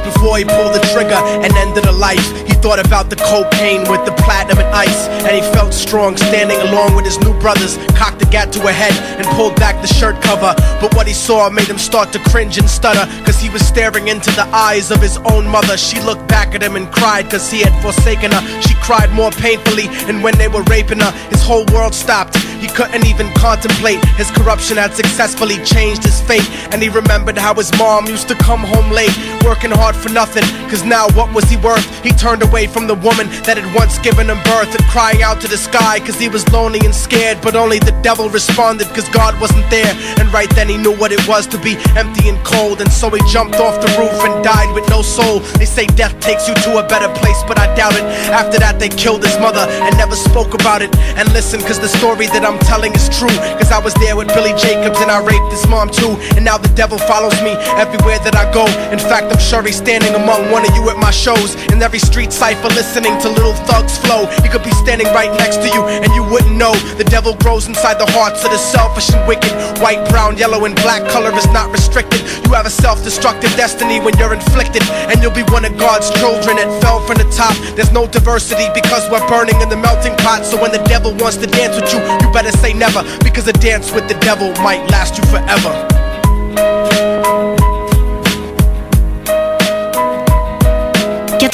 Before he pulled the trigger and ended her life, thought about the cocaine with the platinum and ice. And he felt strong standing along with his new brothers, cocked the gat to her head and pulled back the shirt cover. But what he saw made him start to cringe and stutter, cause he was staring into the eyes of his own mother. She looked back at him and cried cause he had forsaken her. She cried more painfully, and when they were raping her, his whole world stopped. He couldn't even contemplate. His corruption had successfully changed his fate. And he remembered how his mom used to come home late, working hard for nothing. Cause now what was he worth? He turned away from the woman that had once given him birth and crying out to the sky cause he was lonely and scared. But only the devil responded cause God wasn't there. And right then he knew what it was to be empty and cold. And so he jumped off the roof and died with no soul. They say death takes you to a better place, but I doubt it. After that, they killed his mother and never spoke about it. And listen, cause the story that I'm telling is true. Cause I was there with Billy Jacobs and I raped his mom too. And now the devil follows me everywhere that I go. In fact, I'm sure he's standing among one of you at my shows. In every street cipher, listening to little thugs flow. He could be standing right next to you and you wouldn't know. The devil grows inside the hearts of the selfish and wicked. White, brown, yellow, and black color is not restricted. You have a self destructive destiny when you're inflicted. And you'll be one of God's children that fell from the top. There's no diversity because we're burning in the melting pot. So when the devil wants to dance with you, you better say never. Because a dance with the devil might last you forever.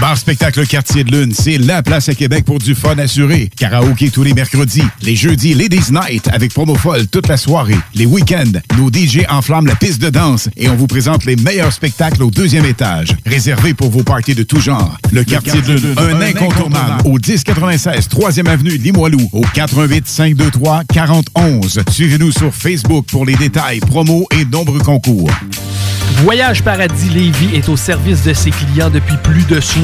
Bar Spectacle Quartier de Lune, c'est la place à Québec pour du fun assuré. Karaoké tous les mercredis, les jeudis Ladies Night avec promo folle toute la soirée. Les week-ends, nos DJ enflamment la piste de danse et on vous présente les meilleurs spectacles au deuxième étage. Réservé pour vos parties de tout genre. Le Quartier de Lune, un incontournable au 1096 3e avenue Limoilou au 88 523 4011. Suivez-nous sur Facebook pour les détails, promos et nombreux concours. Voyage Paradis Lévis est au service de ses clients depuis plus de 60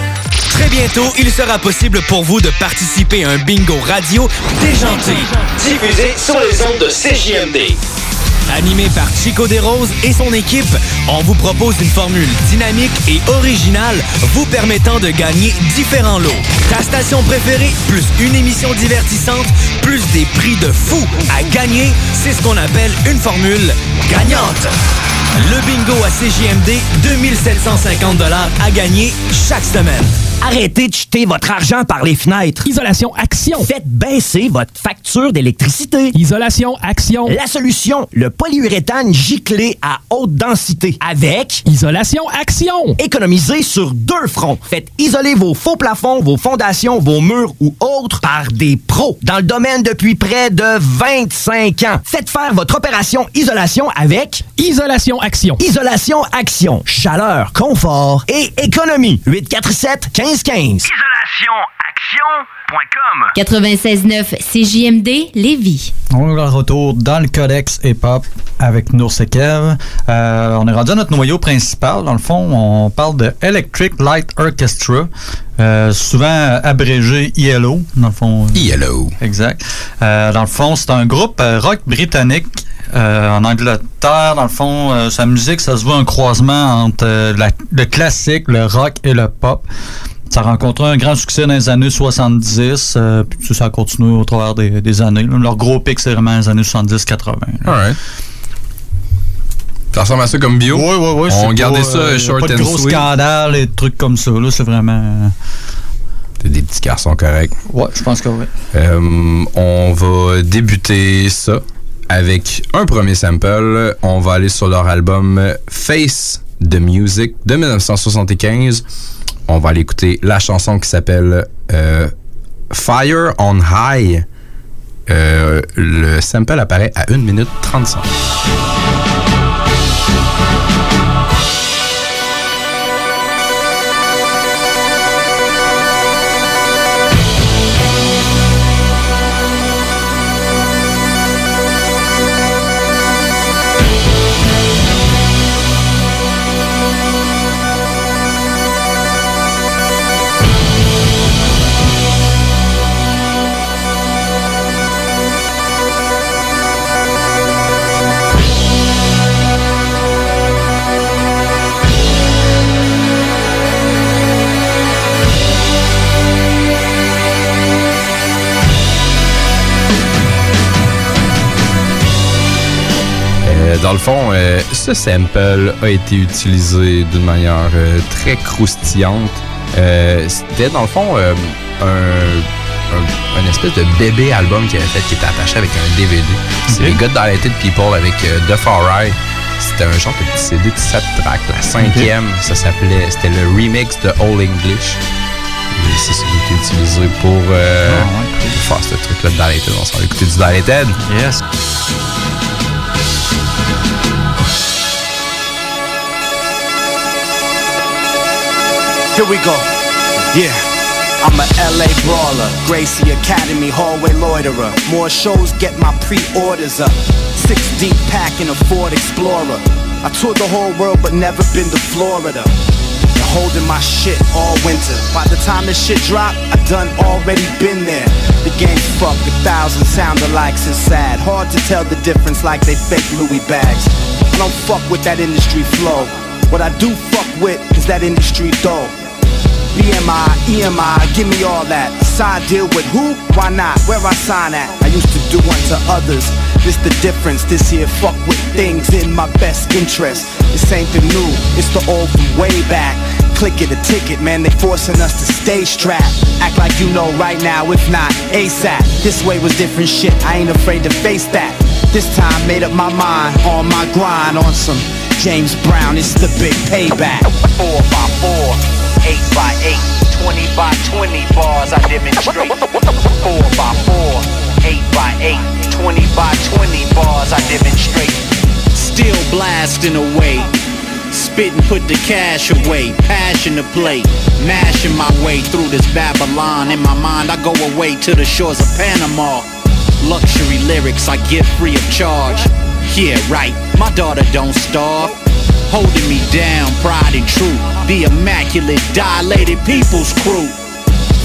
Très bientôt, il sera possible pour vous de participer à un bingo radio déjanté. Diffusé sur les ondes de CJMD. Animé par Chico Desroses et son équipe, on vous propose une formule dynamique et originale vous permettant de gagner différents lots. Ta station préférée, plus une émission divertissante, plus des prix de fou à gagner, c'est ce qu'on appelle une formule gagnante. Le bingo à CJMD, 2750 à gagner chaque semaine. Arrêtez de jeter votre argent par les fenêtres. Isolation Action. Faites baisser votre facture d'électricité. Isolation Action. La solution, le polyuréthane giclé à haute densité. Avec Isolation Action. Économisez sur deux fronts. Faites isoler vos faux plafonds, vos fondations, vos murs ou autres par des pros dans le domaine depuis près de 25 ans. Faites faire votre opération isolation avec Isolation Action. Isolation Action. Chaleur, confort et économie. 847 1515. IsolationAction.com 96.9 CJMD Lévis. On est de retour dans le codex hip-hop avec Nours et Kev. Euh, on est rendu à notre noyau principal. Dans le fond, on parle de Electric Light Orchestra, euh, souvent abrégé ELO. Dans le fond, ELO. Exact. Euh, dans le fond, c'est un groupe rock britannique euh, en Angleterre, dans le fond, euh, sa musique, ça se voit un croisement entre euh, la- le classique, le rock et le pop. Ça a rencontré un grand succès dans les années 70, euh, puis ça, ça a continué au travers des, des années. là. Leur gros pic, c'est vraiment les années 70-80. Alright. Ça ressemble à ça comme bio? Oui, oui, oui. On gardait ça short pas de and gros sweet. scandales et trucs comme ça. là. C'est vraiment... des petits garçons corrects. Ouais, je pense que oui. Euh, on va débuter ça avec un premier sample. On va aller sur leur album Face the Music de 1975. On va aller écouter la chanson qui s'appelle euh, Fire on High. Euh, le sample apparaît à 1 minute 35. Euh, ce sample a été utilisé d'une manière euh, très croustillante. Euh, C'était dans le fond un, un, un espèce de bébé album qu'il avait fait qui était attaché avec un DVD. C'est les de Dilated People avec The Far Right. C'était un genre de petit CD de 7 tracks. La cinquième, ça s'appelait, c'était le remix de All English. C'est ce qui a été utilisé pour, pour faire ce truc-là de Dilated. On s'en va écouter du Dilated. Yes. Here we go. Yeah. I'm a LA brawler, Gracie Academy hallway loiterer. More shows get my pre-orders up. Six deep pack in a Ford Explorer. I toured the whole world but never been to Florida. Been holding my shit all winter. By the time this shit drop, I done already been there. The game's fucked, a thousand sound alikes is sad. Hard to tell the difference like they fake Louis bags. I don't fuck with that industry flow. What I do fuck with is that industry dough. BMI, EMI, give me all that. Side deal with who? Why not? Where I sign at? I used to do unto others. This the difference, this here fuck with things in my best interest. This ain't the new, it's the old from way back. Click it a ticket, man, they forcing us to stay strapped. Act like you know right now, if not ASAP. This way was different shit, I ain't afraid to face that. This time made up my mind on my grind on some James Brown, it's the big payback. Four by four, eight by eight, 20 by 20 bars I demonstrate. Four by four, eight by eight, 20 by 20 bars I demonstrate. Still blasting away. Spit and put the cash away. Passion to play. Mashing my way through this Babylon. In my mind, I go away to the shores of Panama. Luxury lyrics I get free of charge. Yeah, right. My daughter don't starve. Holding me down, pride and truth. The immaculate, dilated people's crew.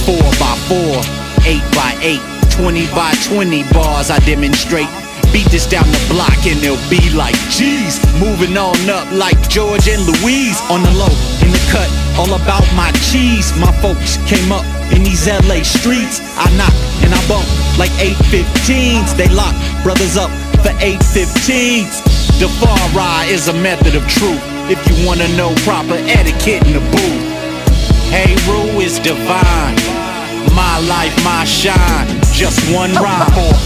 Four by four, eight by eight, 20 by 20 bars I demonstrate. Beat this down the block and they'll be like, geez. Moving on up like George and Louise on the low, in the cut, all about my cheese. My folks came up in these LA streets. I knock and I bump like 815s. They lock brothers up for 815s. The far ride is a method of truth. If you wanna know proper etiquette in the booth. Hey, Rue is divine. My life, my shine. Just one rhyme. Four,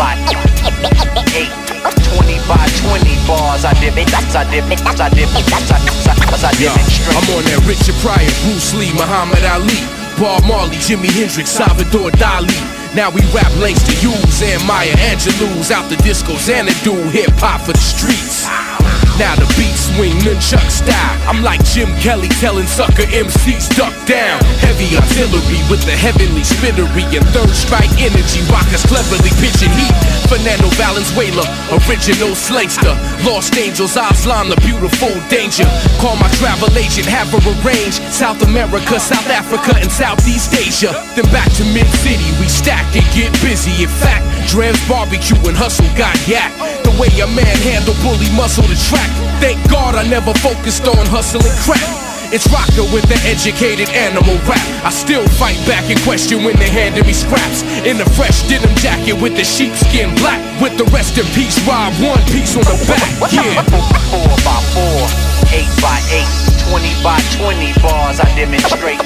by 20 by 20 bars I dip, it, I dip, it, I dip, it, I dip, I Yo, demonstrate. I'm on that Richard Pryor, Bruce Lee, Muhammad Ali, Bob Marley, Jimi Hendrix, Salvador Dali. Now we rap links to Hughes and Maya Angelou's out the the do hip hop for the streets. Now the beat swing nunchuck style. I'm like Jim Kelly telling sucker MCs duck down. Heavy artillery with the heavenly spittery and third strike energy. Rockers cleverly pitching heat. Fernando Valenzuela, original slangster. Lost Angels, Aslan, the beautiful danger. Call my travel agent, have her arrange South America, South Africa, and Southeast Asia. Then back to Mid City, we stack and get busy. In fact, Dreb's barbecue and hustle got yak. Way a man handle bully muscle to track. Thank God I never focused on hustling crap. It's rocker with the educated animal rap. I still fight back and question when they handed me scraps. In the fresh denim jacket with the sheepskin black. With the rest in peace, Rob one piece on the back. Yeah. Four by four, eight by eight, 20 by 20 bars I demonstrate.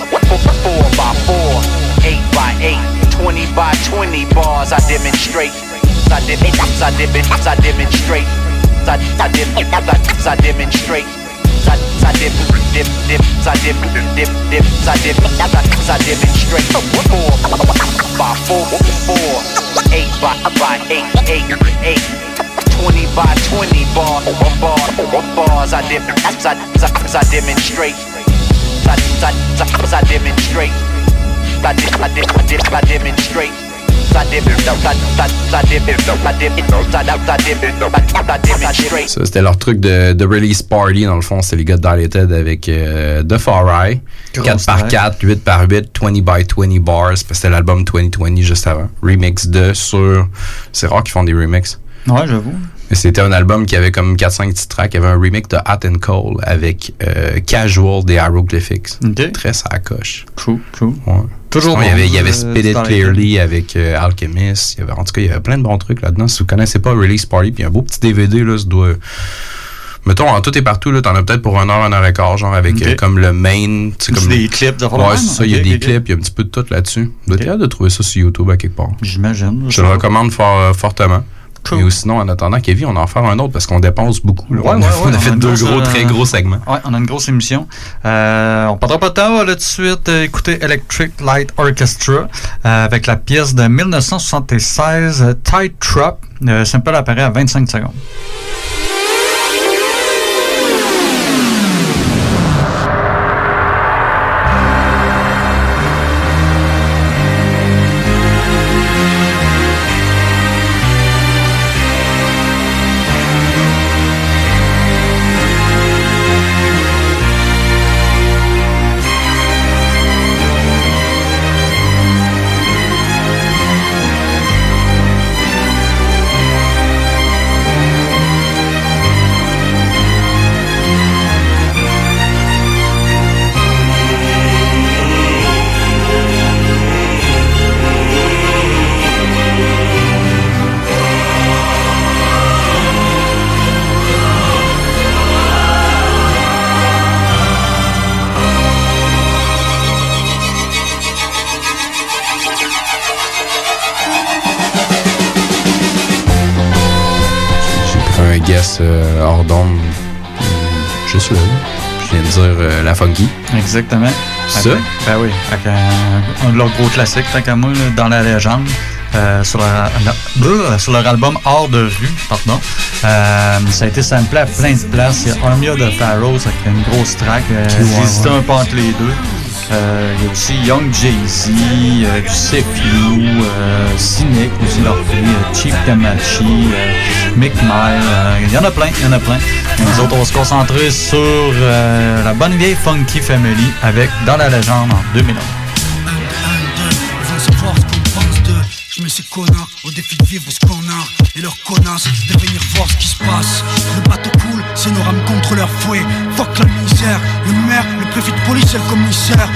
Four by four, eight by eight, 20 by 20 bars I demonstrate. I dip, I dip, I demonstrate. I, I demonstrate. I, I dip, I I dip, I, demonstrate. Four by four, four, eight by by eight, eight, eight. 20 by 20 bar, bar, bars I dip, I, I, I demonstrate. I, I, I, demonstrate. I demonstrate. Ça, c'était leur truc de, de release party, dans le fond. C'est les gars de Dilated avec euh, The Far Eye. Grosse 4x4, 8x8, 20 by 20 bars. parce que C'était l'album 2020 juste avant. Remix de sur. C'est rare qu'ils font des remixes. Ouais, j'avoue. C'était un album qui avait comme 4-5 petits tracks. Il y avait un remix de Hot and Cold avec euh, Casual des Hieroglyphics. Très sacoche. Cool, cool. Ouais. Toujours Sinon, il y bon, avait, il y avait euh, Spit It. Clearly avec euh, Alchemist. Il y avait, en tout cas, il y avait plein de bons trucs là-dedans. Si vous connaissez pas Release Party, puis un beau petit DVD, là, ça doit. Mettons, en tout et partout, là, t'en as peut-être pour un heure, un heure et quart, genre, avec euh, comme le main. C'est comme des clips de Ouais, c'est ça. Il y a des clips, il y a un petit peu de tout là-dessus. Vous être capable de trouver ça sur YouTube à quelque part. J'imagine. Je le recommande fort, euh, Et ou sinon, en attendant, Kevin, on en faire un autre parce qu'on dépense beaucoup. Ouais, on, a, ouais, on a ouais, fait on a deux gros, très euh, gros segments. On a une grosse émission. Euh, on perdra pas de temps, on va là tout de suite euh, écouter Electric Light Orchestra euh, avec la pièce de 1976 euh, Tight Trap. Euh, simple apparaît à 25 secondes. Exactement. Ça? Avec- ben oui, avec un, un de leurs gros classiques, tant qu'à moi, là, dans la légende. euh, sur, leur, la- bleu, sur leur album Hors de vue, pardon. Euh, ça a été samplé à plein de places. Il y a Armia de Pharaohs avec une grosse track. Euh, ouais. un peu entre les deux. Euh, il y a aussi Young Jay-Z, euh, du euh, Cynic, aussi leur euh, Kamachi, euh, Mick Mile. euh, Il y en a plein, il y en a plein. Et nous autres, on va se concentrer sur euh, la bonne vieille Funky Family avec Dans la légende en 2011. Ils veulent savoir ce qu'on pense d'eux. Je mets ces connards au défi de vivre ce qu'on a Et leurs connasses de venir voir ce qui se passe. Le bateau coule, c'est nos rames contre leur fouet. Fuck la misère, le maire, le préfet de police et le commissaire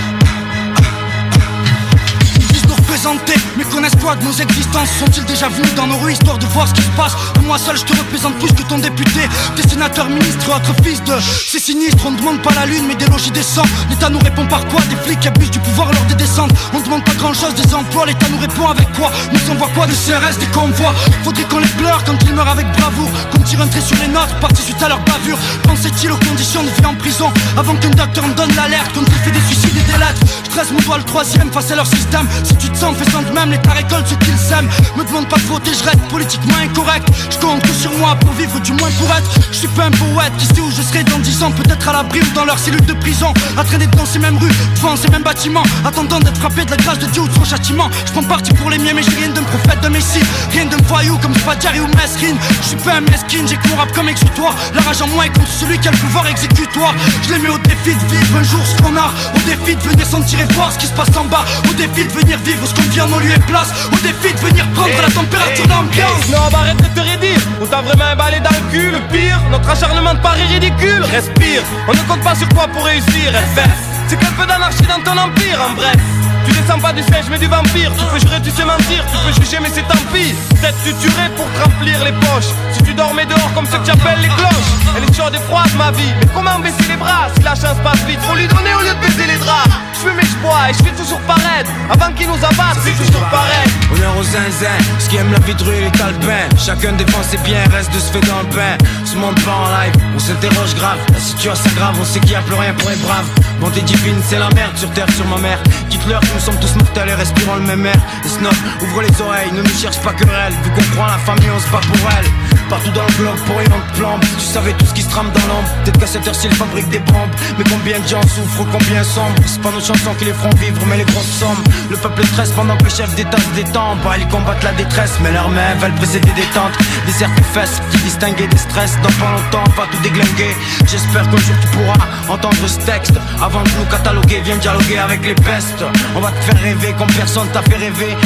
mais connaissent quoi de nos existences Sont-ils déjà venus dans nos rues histoire de voir ce qui se passe? Moi seul je te représente plus que ton député Des sénateurs, ministres et autres fils de C'est sinistre, on ne demande pas la lune mais des logis décents. L'État nous répond par quoi? Des flics qui abusent du pouvoir lors des descentes. On ne demande pas grand chose des emplois, l'État nous répond avec quoi? Nous envoie quoi Des CRS, des convois? Faudrait qu'on les pleure quand ils meurent avec bravoure. Qu'on tire un trait sur les nôtres, partis suite à leur bavure. Pensait-il aux conditions de vie en prison? Avant qu'un docteur me donne l'alerte Quand il fait des suicides et des lettres. Je tresse mon doigt le troisième face à leur système. Si tu te sens fais de même, l'État récolte ce qu'ils sèment Me demande pas de voter, je reste politiquement incorrect. Je compte que sur moi pour vivre du moins pour être. Je suis pas un poète, qui sait où je serai dans 10 ans. Peut-être à l'abri ou dans leur cellule de prison. À traîner dans ces mêmes rues, devant ces mêmes bâtiments. Attendant d'être frappé de la grâce de Dieu ou de son châtiment. Je prends parti pour les miens mais j'ai rien d'un prophète de Messie Rien d'un voyou comme Fadjari ou Mesrine. Je suis pas un mesquine, j'ai que rap comme exutoire La rage en moi est contre celui qui a le pouvoir exécutoire Je les mets au défi de vivre un jour ce qu'on a. Au défi de venir sentir et voir ce qui se passe en bas. Au défi de venir vivre ce en nos lieux et place Au défi de venir prendre la température d'ambiance Non, bah arrête de te rédire. On t'a vraiment emballé dans le cul. Le pire, notre acharnement de Paris ridicule. Respire, on ne compte pas sur toi pour réussir. FF, c'est qu'un peu d'anarchie dans ton empire. En bref, tu descends pas du siège mais du vampire. Tu peux jurer, tu sais mentir. Tu peux juger, mais c'est tant pis. Peut-être tu pour te remplir les poches. Si tu dormais dehors comme ceux que tu appelles les cloches. Elle est chaude et froide, ma vie. Mais comment baisser les bras si la chance passe vite? Faut lui donner au lieu de baisser les draps. Je fume et je bois et je fais toujours paraître. Avant qu'ils nous abattent, c'est toujours pareil. Honneur aux zinzin, ce qui aime la et les talbins. Chacun défend ses biens, reste de se fait dans le pain Ce monde pas en live, on s'interroge grave. La situation s'aggrave, on sait qu'il y a plus rien pour les braves Bonté divine, c'est la merde sur terre, sur ma mère. Dites-leur nous sommes tous mortels et respirons le même air. Les snobs, ouvre les oreilles, ne nous cherche pas querelle Vu qu'on croit la famille, on se bat pour elle. Partout dans le globe, pour on te plombe. Tu savais tout ce qui se trame dans l'ombre. Peut-être qu'à cette heure-ci, ils fabriquent des bombes. Mais combien de gens souffrent, combien sombre C'est pas nos chansons qui les feront vivre, mais les grosses sommes. Le peuple stresse pendant que les chefs d'État se détendent Bah, ils combattent la détresse, mais leurs mains veulent briser des détentes. Des cercles fesses qui distinguent des stress Dans pas longtemps, on va tout déglinguer. J'espère qu'un jour tu pourras entendre ce texte. Avant de nous cataloguer, viens dialoguer avec les pestes. On va te faire rêver comme personne t'a fait rêver.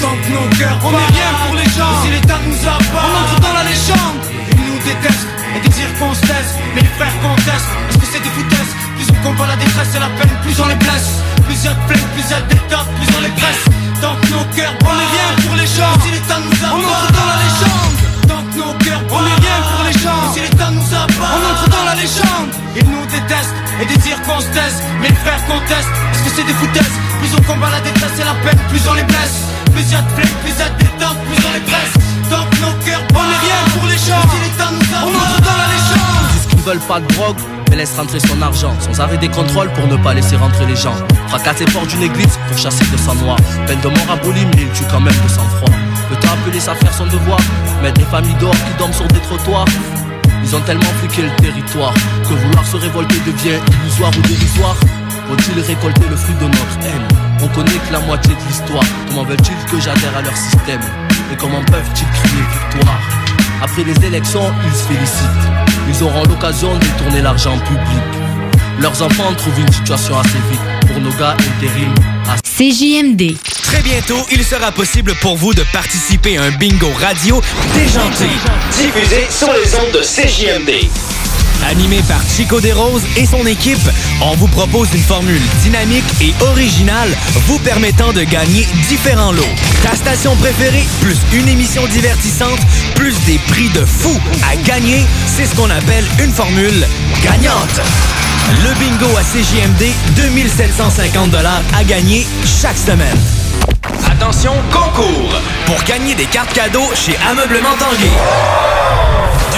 Tant que nos cœurs On est rien pour les gens. Si l'État nous abat On entre dans la légende. Ils nous détestent et désirent qu'on se taise. Mais les frères contestent Est-ce que c'est des foutaises Plus on combat la détresse et la peine Plus on les blesse. Plus il y a de plaine, plus il y a d'étapes Plus on les presse. Tant que nos cœurs On est rien pour les gens Si l'État nous abat On entre dans la légende. Tant que nos cœurs On est rien pour les gens Si l'État nous abat On entre dans la légende. Ils nous détestent et désirent qu'on se taise. Mais les frères contestent Est-ce que c'est des foutaises. Plus on combat la détresse et la peine Plus on les blesse. Plus y a de flemme, plus y a d'étapes, plus on les presse. Tant que nos cœurs On est rien pour les gens Si l'État nous a On entre dans la légende. Ils disent qu'ils veulent pas de drogue, mais laissent rentrer son argent. Sans arrêt des contrôles pour ne pas laisser rentrer les gens. Fracasse les portes d'une église pour chasser le sang noir. Peine de mort abolie, mais il tue quand même de sang-froid. Peut-on appeler ça faire son devoir Mettre des familles dehors qui dorment sur des trottoirs Ils ont tellement fliqué le territoire que vouloir se révolter devient illusoire ou dérisoire. Faut-il récolter le fruit de notre haine? On connaît que la moitié de l'histoire. Comment veulent-ils que j'adhère à leur système? Et comment peuvent-ils crier victoire? Après les élections, ils se félicitent. Ils auront l'occasion de détourner l'argent public. Leurs enfants trouvent une situation assez vite. Pour nos gars, intérim. CJMD. Très bientôt, il sera possible pour vous de participer à un bingo radio déjanté. Diffusé sur les ondes de CJMD. Animé par Chico Desroses et son équipe, on vous propose une formule dynamique et originale vous permettant de gagner différents lots. Ta station préférée, plus une émission divertissante, plus des prix de fou à gagner, c'est ce qu'on appelle une formule gagnante. Le bingo à CJMD, 2750 à gagner chaque semaine. Attention, concours! Pour gagner des cartes cadeaux chez Ameublement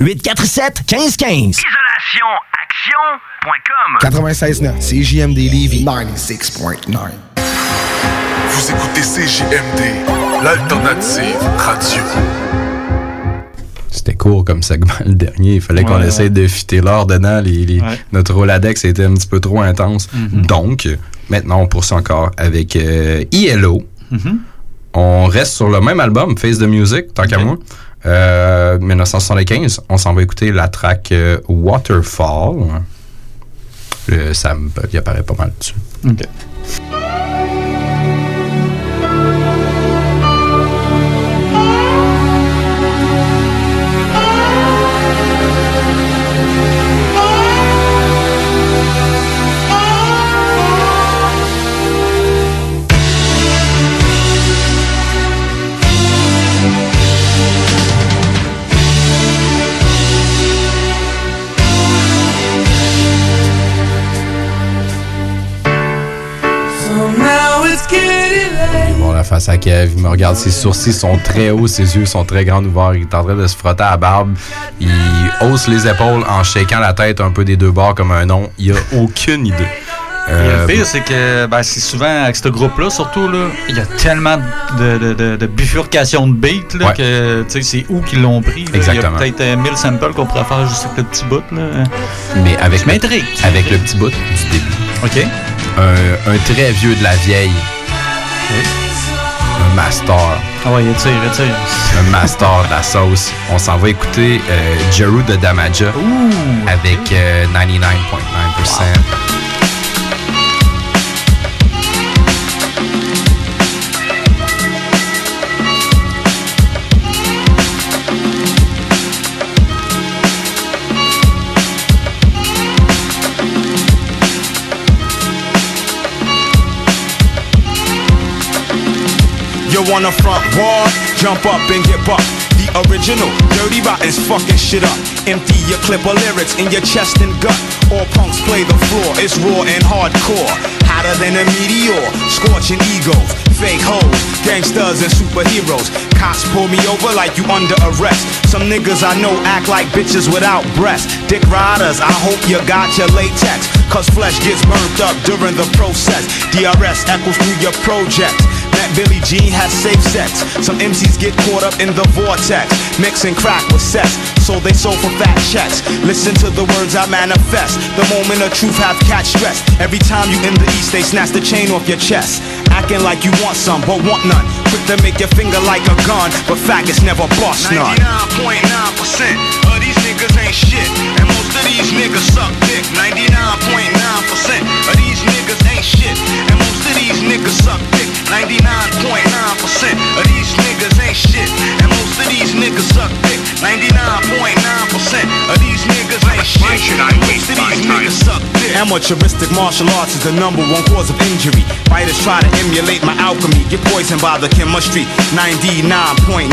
847 1515. IsolationAction.com 96.9, CJMD Levy 96.9. Vous écoutez CJMD, l'alternative radio. C'était court comme segment le dernier. Il fallait qu'on essaye de fitter l'or dedans. Les, les- Ouais. Était un petit peu trop intense. Mhm. Donc, maintenant, on poursuit encore avec euh. Mhm. On reste sur le même album, Face the Music, tant qu'à moi. Euh, 1975. On s'en va écouter la track euh, Waterfall. Ça me, il apparaît pas mal dessus. OK. La face à Kev, il me regarde, ses sourcils sont très hauts, ses yeux sont très grands ouverts, il est en train de se frotter à la barbe, il hausse les épaules en shakant la tête un peu des deux bords comme un nom, il a aucune idée. Et Euh, le pire, c'est que ben, c'est souvent avec ce groupe-là, surtout, là, il y a tellement de, de, de, de beats là, Ouais. que c'est où qu'ils l'ont pris. là. Exactement. Il y a peut-être euh, 1000 samples qu'on pourrait faire juste avec le petit bout. Là. mais avec, Je le, avec le petit bout du début. OK. Un, un très vieux de la vieille. Un master. Ah ouais, étire, étire. Un master de la sauce. On s'en va écouter euh, Jeru de Damaja avec euh, 99.9%. You wanna front war? Jump up and get buck. The original, dirty rottens fucking shit up. Empty your clip of lyrics in your chest and gut. All punks play the floor, it's raw and hardcore. Hotter than a meteor, scorching egos, fake hoes, gangsters and superheroes. Cops pull me over like you under arrest. Some niggas I know act like bitches without breasts. Dick riders, I hope you got your latex. Cause flesh gets burnt up during the process. DRS echoes through your project. That Billy Jean has safe sex. Some MCs get caught up in the vortex, mixing crack with sex, so they sold for fat checks. Listen to the words I manifest. The moment of truth have catch stress. Every time you in the east, they snatch the chain off your chest. Acting like you want some, but want none. Quick to make your finger like a gun, but faggots never bust none. 99.9% of these niggas ain't shit, and most of these niggas suck dick. 99.9% of these niggas ain't shit, and most of these niggas suck dick. 99.9% of these niggas ain't shit, and most of these niggas suck dick. 99.9% of these niggas ain't shit, and most of these niggas suck dick. Amateuristic martial arts is the number one cause of injury. Fighters try to emulate my alchemy, get poisoned by the chemistry. 99.9%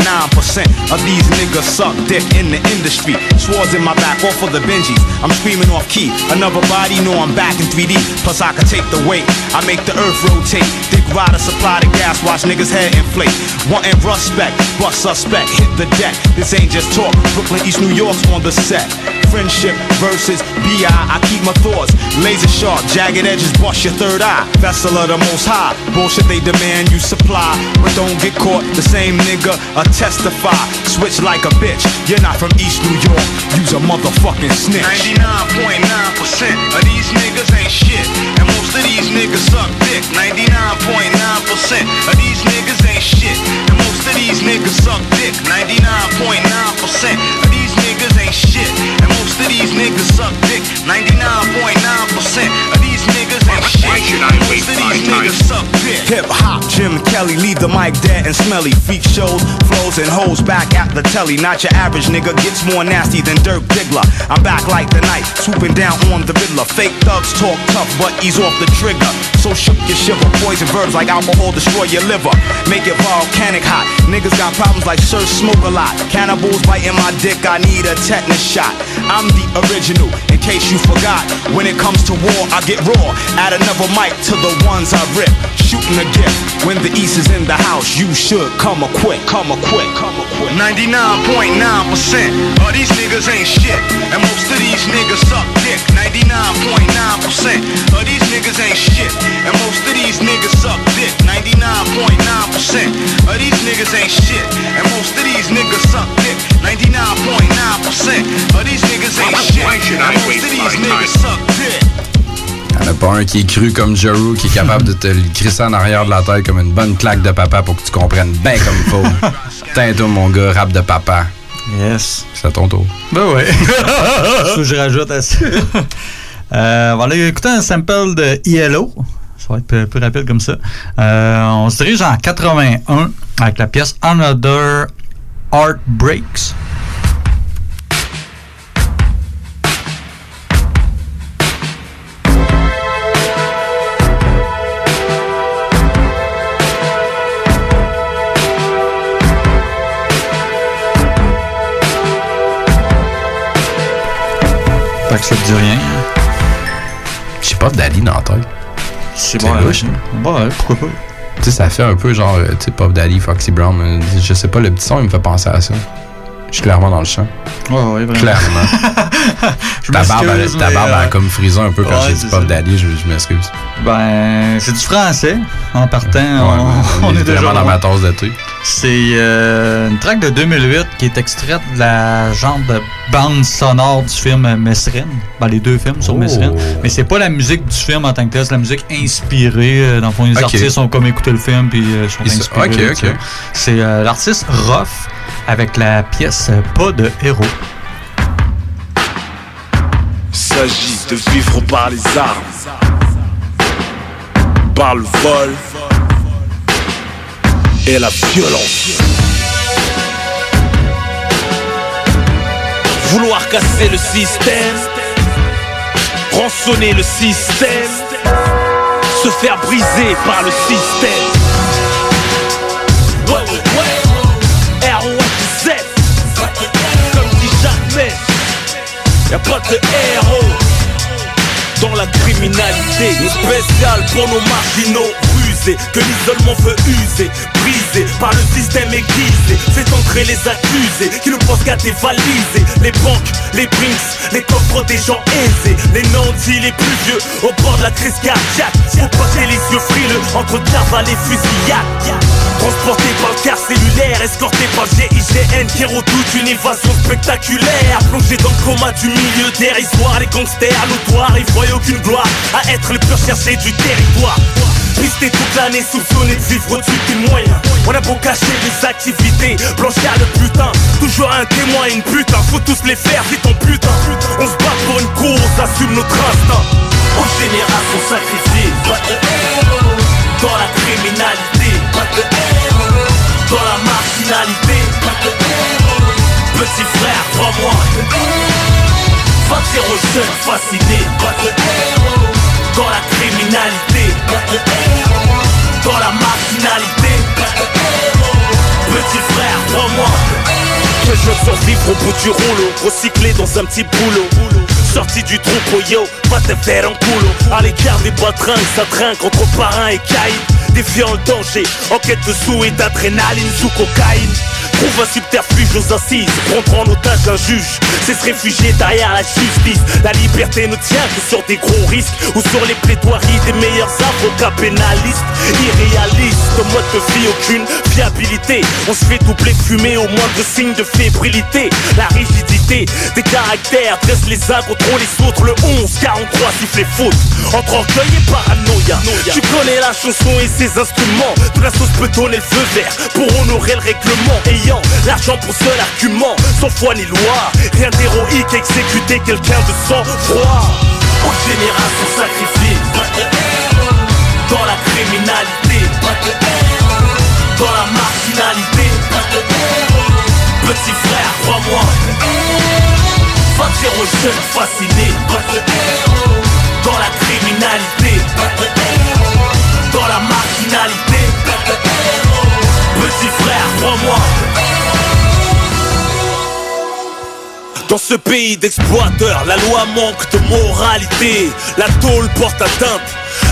of these niggas suck dick in the industry. Swords in my back, all for the Benjis. I'm screaming off key. Another body, know I'm back in 3D. Plus I can take the weight. I make the earth rotate. Dick rider supply the gas, watch niggas head inflate. Wanting respect, but suspect hit the deck. This ain't just talk. Brooklyn, East New York's on the set. Friendship versus BI. I keep my thoughts laser sharp, jagged edges, bust your third eye. Vessel of the most high. Bullshit they demand you supply, but don't get caught. The same nigga a testify. Switch like a bitch. You're not from East New York. You's a motherfucking snitch. 99.9% of these niggas ain't shit. And most of these niggas suck dick. 99.9% of these niggas ain't shit. And most of these niggas suck dick. 99.9% of these ain't shit. And most of these niggas suck dick. 99.9% of these niggas ain't shit. And most of these niggas suck dick. Hip hop, Jim Kelly, leave the mic dead and smelly. Freak shows, flows, and hoes back at the telly. Not your average nigga, gets more nasty than Dirk Diggler. I'm back like the night, swooping down on the Riddler. Fake thugs talk tough, but ease off the trigger. So shook your shiver, poison verbs like alcohol destroy your liver. Make it volcanic hot. Niggas got problems like Sir Smoke a lot. Cannibals biting my dick, I need a tetanus shot. I'm the original, in case you forgot. When it comes to war, I get raw. Add another mic to the ones I rip. Shooting a gift. When the East is in the house, you should come a quick, come a quick, come a quick. 99.9% of these niggas ain't shit. And most of these niggas suck dick. 99.9% of these niggas ain't shit. And most of these niggas suck dick. 99.9% of these niggas ain't shit. And most of these niggas suck dick. 99.9% of these niggas ain't shit. And most of these niggas suck dick. Y'en a pas un qui est cru comme Jeru, qui est capable de te le crisser en arrière de la tête comme une bonne claque de papa pour que tu comprennes bien comme il faut. [laughs] Putain, toi, mon gars, rap de papa. Yes. C'est à ton tour. Ben ouais. [laughs] Faut que je rajoute à ça. Euh, on va aller écouter un sample de ILO. Ça va être plus, plus rapide comme ça. Euh, on se dirige en 81 avec la pièce Another Art Breaks. Pas que ça te dit rien. J'ai pas Daddy dans la tête. C'est bon, louche, hein? Bon, pourquoi pas? Tu sais, ça fait un peu genre, euh, tu sais, Pop Daddy, Foxy Brown. euh, Je sais pas, le petit son, il me fait penser à ça. Je suis clairement dans le champ. Ouais, ouais, vraiment. Clairement. [laughs] Je ta barbe, elle, ta barbe euh, a comme frisé un peu quand ouais, j'ai dit Pop. Daddy, je, je m'excuse. Ben, c'est du français. En partant, on, Ouais, on on est est déjà vraiment dans ma tasse de thé. C'est euh, une track de 2008 qui est extraite de la genre de bande sonore du film Mesrine. Ben, les deux films sur Oh. Mesrine. Mais c'est pas la musique du film en tant que tel, c'est la musique inspirée. euh, Dans le fond, les artistes ont comme écouté le film puis euh, sont Ils sont- inspirés. C'est euh, l'artiste Ruff avec la pièce euh, Pas de héros. s'agit de vivre par les armes, par le vol et la violence. Vouloir casser le système, rançonner le système, se faire briser par le système. Ouais, ouais, R.O.Z. Comme dit jamais, Y'a pas de héros dans la criminalité. Une spéciale pour nos marginaux que l'isolement veut user, brisé par le système aiguisé. Fait entrer les accusés qui ne pensent qu'à dévaliser les banques, les brinks, les coffres des gens aisés, les nantis les plus vieux au bord de la crise cardiaque. Faut passer les yeux frileux entre cavale et fusillade. Transporté par le car cellulaire, escorté par le GIGN qui redoute une évasion spectaculaire. Plongé dans le coma du milieu dérisoire, les gangsters notoires, ils voient aucune gloire à être les plus recherchés du territoire. Pisté toute l'année, soupçonné de vivre au-dessus des moyens. On a beau cacher les activités, blanchir le putain. Toujours un témoin, une putain, faut tous les faire, vite ton putain. On se bat pour une cause, assume notre instinct. Aux générations sacrifiées, de héros. Dans la criminalité, de héros. Dans la marginalité, pas de héros. Petit frère, crois-moi. 20 jeunes fascinés, pas de héros. Survivre au bout du rouleau, recycler dans un petit boulot. Sorti du troupeau, yo, va te faire un culo. À l'écart des baltringues, ça trinque entre parrain et caïd. Défiant le danger, en quête de sous et d'adrénaline sous cocaïne. Trouve un subterfuge aux assises, prendre en otage un juge. C'est se réfugier derrière la justice. La liberté ne tient que sur des gros risques ou sur les plaidoiries des meilleurs avocats pénalistes. Irréaliste, mode de vie, aucune fiabilité. On se fait doubler, fumer au moindre signe de fébrilité. La rigidité des caractères dresse les uns contre les autres. Le 11, 43 siffle faute. Entre orgueil et paranoïa. Tu connais la chanson et ses instruments. Toute la sauce peut donner le feu vert pour honorer le règlement. Ayant l'argent pour seul argument, sans foi ni loi. Rien d'héroïque, exécuter quelqu'un de sang froid. Aux générations sacrifiées. Dans la criminalité. Dans la marginalité. Petit frère, crois-moi. Va dire aux jeunes fascinés. Dans la criminalité. Dans la marginalité. Petit frère, crois-moi. Dans ce pays d'exploiteurs, la loi manque de moralité. La tôle porte atteinte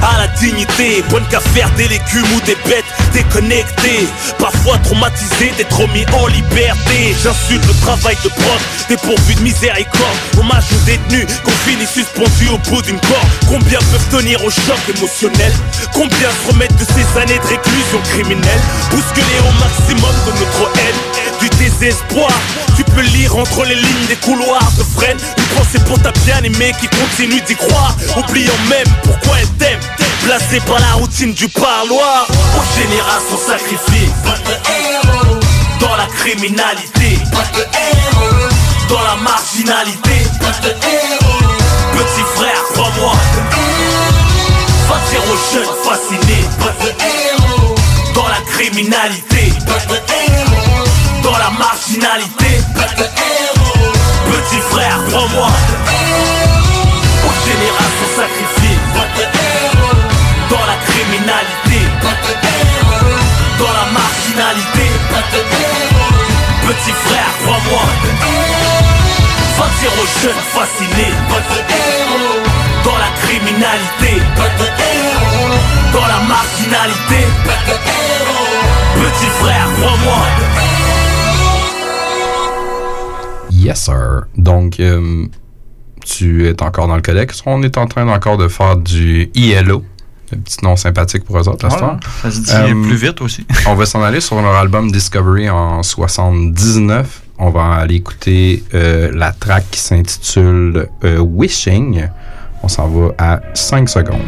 à la dignité. Bonne qu'à faire des légumes ou des bêtes déconnectées. Parfois traumatisés d'être mis en liberté. J'insulte le travail de prof, dépourvu de miséricorde. Hommage aux détenus qu'on finit suspendus au bout d'une corde. Combien peuvent tenir au choc émotionnel? Combien se remettent de ces années de réclusion criminelle? Bousculer au maximum de notre haine du désespoir. Tu peux lire entre les lignes des couloirs de freine une pensée pour ta bien-aimée qui continue d'y croire, oubliant même pourquoi elle t'aime. Blasée par la routine du parloir, aux générations sacrifiées. Dans la criminalité, dans la marginalité. Petit frère, crois-moi. Va dire aux jeunes fascinés. Dans la criminalité dans la marginalité. Petit frère, prends-moi. Aux générations sacrifiées. Dans la criminalité. Dans la marginalité. Petit frère, crois-moi. Va dire aux jeunes fascinés. Dans la criminalité. Dans la marginalité. Petit frère, crois-moi. Yes, sir. Donc, euh, tu es encore dans le codex. On est en train encore de faire du ILO. Le petit nom sympathique pour eux autres, Voilà, ça se dit plus vite aussi. [laughs] on va s'en aller sur leur album Discovery en 79. On va aller écouter euh, la track qui s'intitule euh, Wishing. On s'en va à 5 secondes.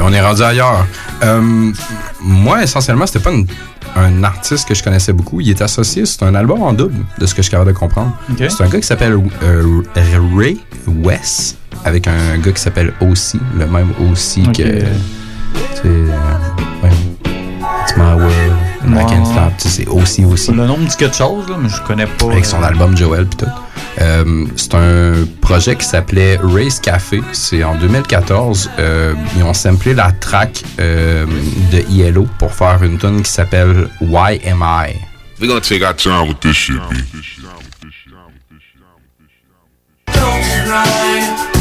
On est rendu ailleurs. Euh, moi, essentiellement, c'était pas une- un artiste que je connaissais beaucoup. Il est associé, c'est un album en double, de ce que je suis capable de comprendre. C'est un gars qui s'appelle euh, Ray West, avec un gars qui s'appelle aussi, le même aussi que. Tu sais, euh, ouais, It's My World, I Ouais. Can't Stop. Tu sais, aussi, aussi. Le nom me dit quelque chose, là, mais je connais pas. Avec son album Joel pis tout. Euh, c'est un projet qui s'appelait Race Café. C'est en 2014. Euh, ils ont samplé la track euh, de ILO pour faire une tune qui s'appelle Why Am I? We're gonna take our time with this shit, B. Don't cry.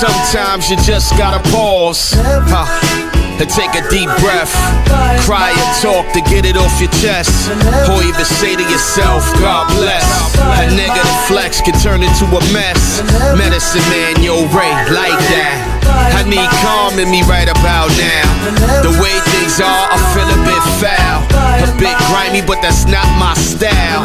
Sometimes you just gotta pause. Huh. And take a deep breath, cry and talk to get it off your chest. Or even say to yourself, God bless. A negative flex can turn into a mess. Medicine man, yo, Ray, like that. I need calm in me right about now. The way things are, I feel a bit foul. A bit grimy, but that's not my style.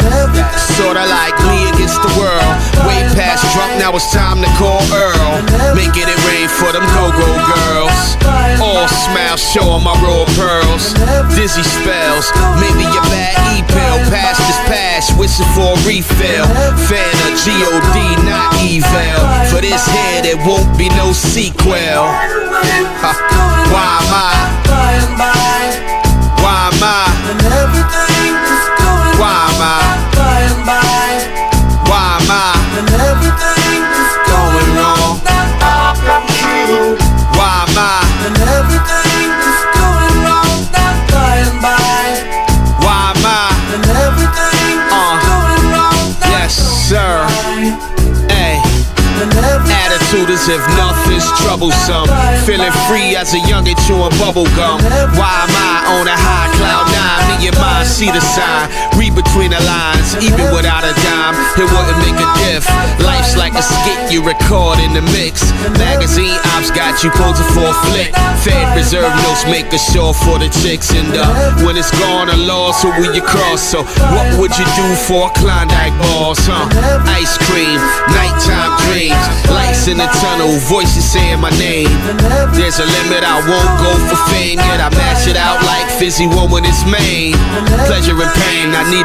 Sorta like me against the world. Way past drunk, now it's time to call Earl. Making it rain for them go-go girls. All smiles, showing my raw pearls. Dizzy spells, maybe your bad e-pill. Past is past, wishing for a refill. Fan of G-O-D, not evil. For this here, there won't be no sequel. Why am I? Why am I? When everything is going on? Why am I? Why am I? When everything is going wrong. Why am I? Attitude if nothing's troublesome. Feeling free as a youngin' chewing bubble gum. Why am I on a high cloud nine? Me and mine see the sign. Between the lines, even without a dime, it wouldn't make a diff. Life's like a skit you record in the mix. Magazine ops got you posing for a flick. Fed reserve notes make a show for the chicks. And uh, when it's gone, a loss, who will you cross? So what would you do for a Klondike boss, huh? Ice cream, nighttime dreams, lights in the tunnel, voices saying my name. There's a limit, I won't go for fame, yet I mash it out like Fizzy One it's made. Pleasure and pain, I need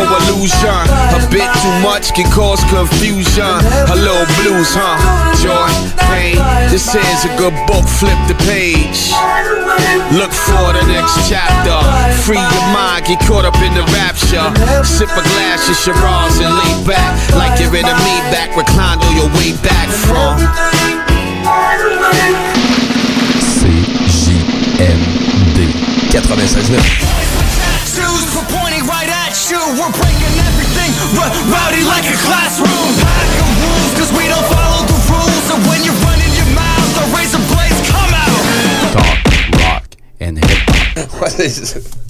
no illusion. A bit too much can cause confusion. A little blues, huh? Joy, pain. This is a good book, flip the page. Look for the next chapter. Free your mind, get caught up in the rapture. Sip a glass of Shiraz and lay back like you're in a Maybach, reclined on your way back from. CJMD 96.9. We're breaking everything r- rowdy like a classroom. Pack of rules, cause we don't follow the rules. And when you're running your mouth, the razor blades come out. Talk, rock and hip [laughs]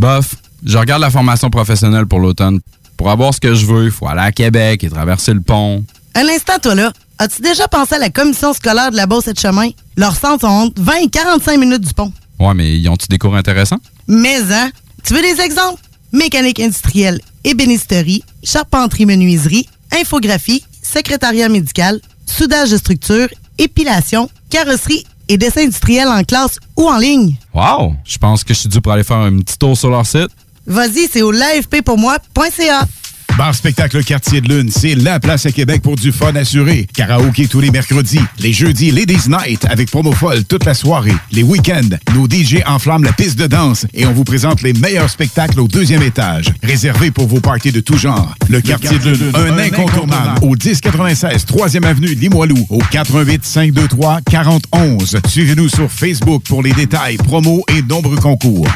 Bof, je regarde la formation professionnelle pour l'automne. Pour avoir ce que je veux, il faut aller à Québec et traverser le pont. Un instant, toi là. As-tu déjà pensé à la commission scolaire de la Beauce et de Chemin? Leurs centres sont entre 20 et 45 minutes du pont. Ouais, mais ils ont-tu des cours intéressants? Mais, hein? Tu veux des exemples? Mécanique industrielle, ébénisterie, charpenterie-menuiserie, infographie, secrétariat médical, soudage de structure, épilation, carrosserie et dessin industriel en classe ou en ligne. Wow! Je pense que je suis dû pour aller faire un petit tour sur leur site. Vas-y, c'est au l'afppourmoi.ca. Bar Spectacle Quartier de Lune, c'est la place à Québec pour du fun assuré. Karaoké tous les mercredis. Les jeudis, Ladies Night avec promo folle toute la soirée. Les week-ends, nos DJ enflamment la piste de danse et on vous présente les meilleurs spectacles au deuxième étage. Réservé pour vos parties de tout genre. Le Quartier de Lune, un incontournable au 1096 3e avenue Limoilou au 88 523 4011. Suivez-nous sur Facebook pour les détails, promos et nombreux concours.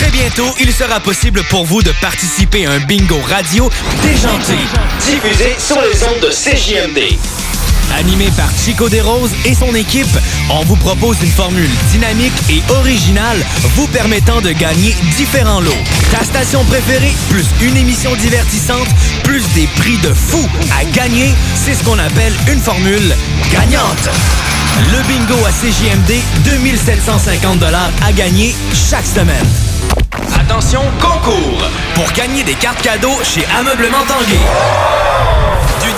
Très bientôt, il sera possible pour vous de participer à un bingo radio déjanté. Diffusé sur les ondes de CJMD. Animé par Chico Desroses et son équipe, on vous propose une formule dynamique et originale vous permettant de gagner différents lots. Ta station préférée, plus une émission divertissante, plus des prix de fou à gagner, c'est ce qu'on appelle une formule gagnante. Le bingo à CJMD, 2750 à gagner chaque semaine. Attention, concours! Pour gagner des cartes cadeaux chez Ameublement Tanguay.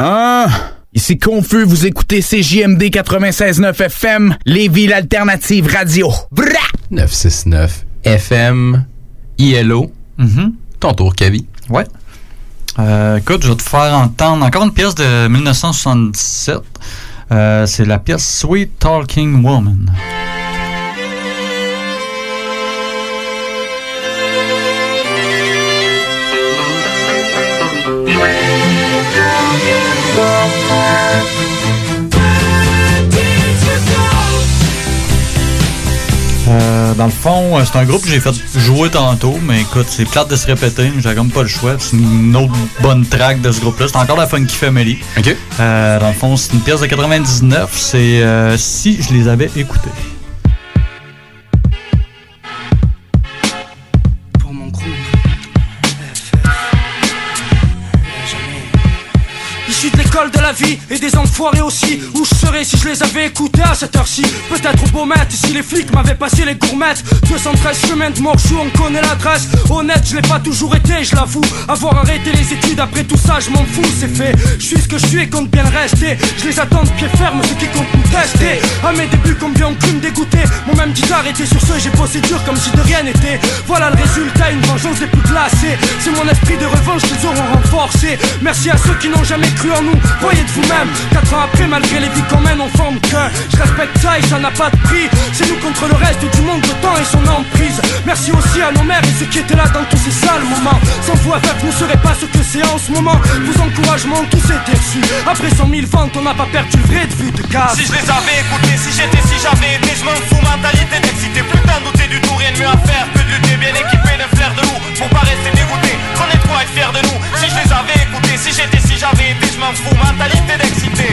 Ah, ici Confus, vous écoutez CJMD 96.9 FM, Lévis l'alternative radio. Bra! 969 FM, ILO. Ton tour, Kavi. Ouais. Euh, écoute, je vais te faire entendre encore une pièce de 1977. Euh, c'est la pièce Sweet Talking Woman. Euh, dans le fond, euh, c'est un groupe que j'ai fait jouer tantôt, mais écoute, c'est plate de se répéter, mais j'ai comme pas le choix. C'est une autre bonne track de ce groupe-là. C'est encore la Funky Family. OK. Euh, dans le fond, c'est une pièce de 99. C'est euh, si je les avais écoutés. Et des enfoirés aussi. Où je serais si je les avais écoutés à cette heure-ci? Peut-être au Beaumet si les flics m'avaient passé les gourmettes. 213 chemins de Morchou, on connaît l'adresse. Honnête, je l'ai pas toujours été, je l'avoue. Avoir arrêté les études après tout ça, je m'en fous, c'est fait. Je suis ce que je suis et compte bien le rester. Je les attends de pied ferme, ceux qui comptent me tester. À mes débuts, combien ont cru me dégoûter? Mon même dit arrêter sur ce, j'ai bossé dur comme si de rien n'était. Voilà le résultat, une vengeance des plus glacées C'est mon esprit de revanche qu'ils auront renforcé Merci à ceux qui n'ont jamais cru en nous, de vous-même Quatre ans après, malgré les vies qu'on mène, on forme qu'un Je respecte ça et ça n'a pas de prix C'est nous contre le reste du monde, le temps et son emprise Merci aussi à nos mères et ceux qui étaient là dans tous ces sales moments Sans vous avec ne serait pas ce que c'est en ce moment Vos encouragements, tous étaient reçus Après 100 000 ventes, on n'a pas perdu le vrai de vue de cas Si je les avais écoutés, si j'étais, si j'avais été, je m'en fous, mentalité d'excité. Putain, douter du tout, rien de mieux à faire que de lutter bien équipé d'un flair de loup pour pas rester dégoûté. Qu'on est quoi être fier de nous. Si je les avais écoutés, si j'étais, si j'avais été, je m'en fous, mentalité d'excité.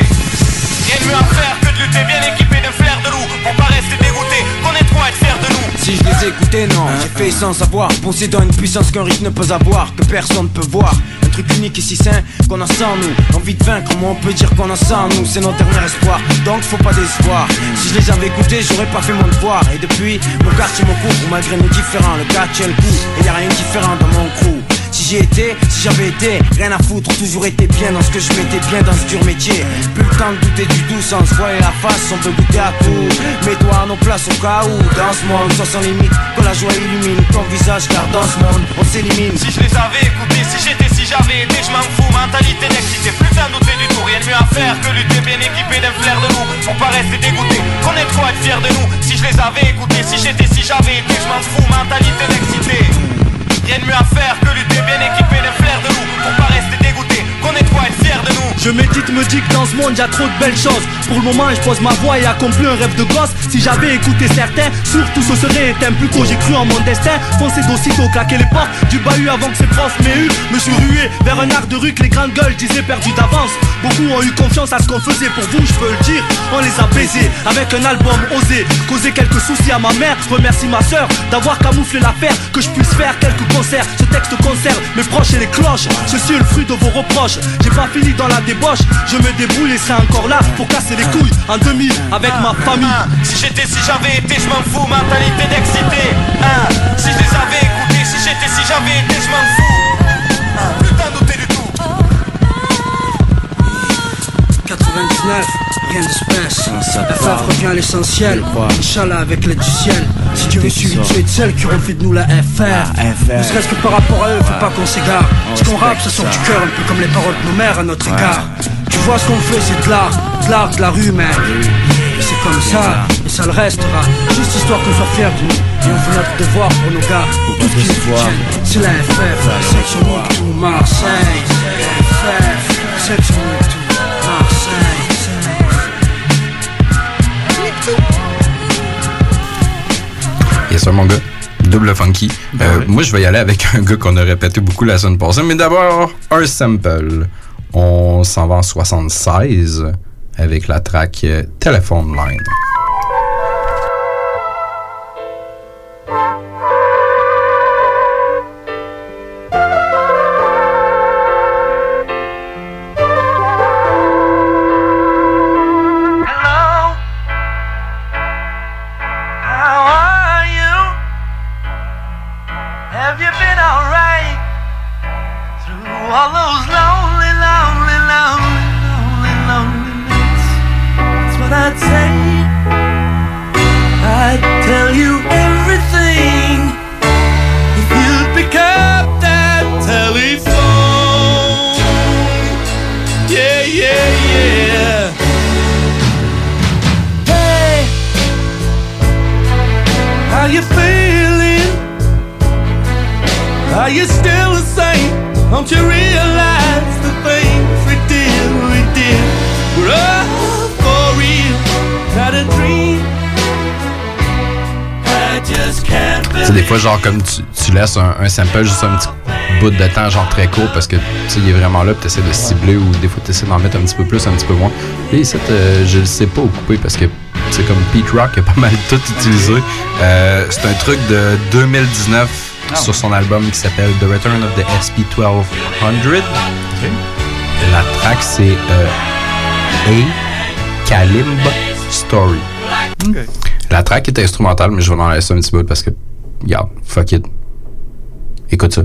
Rien de mieux à faire que de lutter bien équipé d'un flair de loup pour pas rester dégoûté. Qu'on est quoi être fier de nous? Si je les écoutais, non, j'ai fait sans savoir Possédant une puissance qu'un rythme ne peut avoir Que personne ne peut voir Un truc unique et si sain qu'on a sans nous Envie de vaincre, comment on peut dire qu'on a sans nous? C'est notre dernier espoir, donc faut pas d'espoir Si je les avais écoutés, j'aurais pas fait mon devoir Et depuis, mon quartier me couvre Malgré nos différents, le catch tient le coup Et y a rien de différent dans mon crew si j'y étais, si j'avais été, rien à foutre, toujours été bien dans ce que je m'étais bien dans ce dur métier. Plus le temps de douter du doux sans se voiler la face, on veut goûter à tout. Mets-toi à nos places au cas où, dans ce monde, sans sans limite, que la joie illumine ton visage, car dans ce monde, on s'élimine. Si je les avais écoutés, si j'étais, si j'avais été, je m'en fous, mentalité d'excité. Plus à douter du tout, rien de mieux à faire que lutter bien équipé d'un flair de loup pour pas rester dégoûté. Qu'on est trop être fier de nous. Si je les avais écoutés, si j'étais, si j'avais été, je m'en fous, mentalité d'excité. Rien de mieux à faire que lutter bien équipé d'un flair de loup pour pas rester. Je médite, me dis que dans ce monde y a trop de belles choses. Pour le moment je pose ma voix et accomplis un rêve de gosse. Si j'avais écouté certains, surtout ce serait éteint Plus tôt j'ai cru en mon destin, foncé d'aussitôt claquer les portes Du bahut avant que ses profs m'aient eu. Me suis rué vers un art de rue que les grandes gueules disaient perdu d'avance. Beaucoup ont eu confiance à ce qu'on faisait pour vous, je peux le dire. On les a baisés avec un album osé Causer quelques soucis à ma mère, remercie ma soeur D'avoir camouflé l'affaire, que je puisse faire quelques concerts. Ce texte concerne mes proches et les cloches. Ceci est le fruit de vos reproches J'ai pas fini dans la débauche, je me débrouille et serai encore là pour casser les couilles en 2000 avec ma famille. Si j'étais, si j'avais été, je m'en fous, mentalité d'excité. Ah, si je les avais écoutés, si j'étais, si j'avais été, je m'en fous. Ah, putain, douter du tout. 99, gain d'espèces. FF revient à l'essentiel. Inch'Allah avec l'aide du ciel. Si Dieu veut suivre, tu es de celles qui refait de nous la FR. Ne serait-ce que par rapport à eux, faut pas qu'on s'égare. Ce qu'on rappe, ça sort du cœur, un peu comme les paroles de nos mères à notre égard. Tu vois ce qu'on fait, c'est de l'art, de l'art, de la rue. Et c'est comme ça, et ça le restera. Juste histoire qu'on soit fiers de nous. Et on fait notre devoir pour nos gars. Tout ce qui c'est la FF, section tout Marseille. FF, section Sir, mon gars. Double funky. Euh, Moi, je vais y aller avec [laughs] un gars qu'on a répété beaucoup la semaine passée. Mais d'abord, un sample. On s'en va en 76 avec la track euh, Telephone Line. Un, un sample juste un petit bout de temps, genre très court, parce que il est vraiment là, puis tu essaies de cibler, ou des fois, tu essaies d'en mettre un petit peu plus, un petit peu moins. Et ici, euh, je le sais pas où couper, parce que c'est comme Pete Rock a pas mal [laughs] tout utilisé. Euh, c'est un truc de 2019 sur son album qui s'appelle The Return of the SP1200. La track, c'est euh, A Kalimba Story. La track est instrumentale, mais je vais en laisser un petit peu parce que, regarde, fuck it. Écoute ça.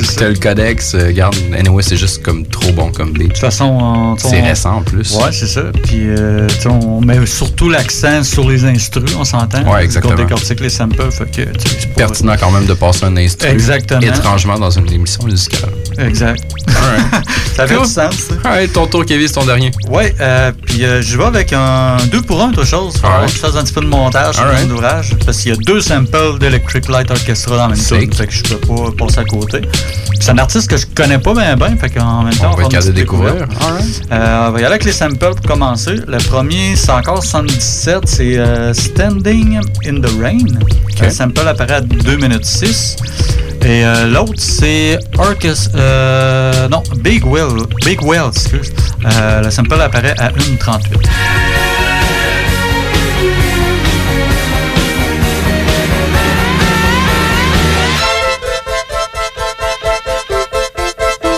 T'écoutais le codex, euh, garde, anyway, c'est juste comme trop bon comme beat. De toute façon, c'est récent en plus. Ouais, c'est ça. Puis, euh, on met surtout l'accent sur les instrus, on s'entend. Ouais, exactement. On décortique les samples, fait que, tu sais, c'est Pertinent quand même de passer un instru. Exactement. Étrangement dans une émission musicale. Exact. [laughs] ça fait Cool. du sens. ça. Ouais, ton tour, Kevin, c'est ton dernier. Ouais, euh, puis euh, je vais avec un 2 pour 1, autre chose. Faut Alright. que je fasse un petit peu de montage sur Alright. mon ouvrage. Parce qu'il y a deux samples d'Electric Light Orchestra dans la même tune. Fait que je peux pas passer à côté. C'est un artiste que je connais pas bien, bien. Fait qu'en même temps, On va être capable de découvrir. Euh, on va y aller avec les samples pour commencer. Le premier, c'est encore 77, c'est euh, Standing in the Rain. Le sample apparaît à 2 minutes 6. Et l'autre, c'est Orchestra. Euh, non, Big Well. Big Well, excuse. Euh, le sample apparaît à 1.38.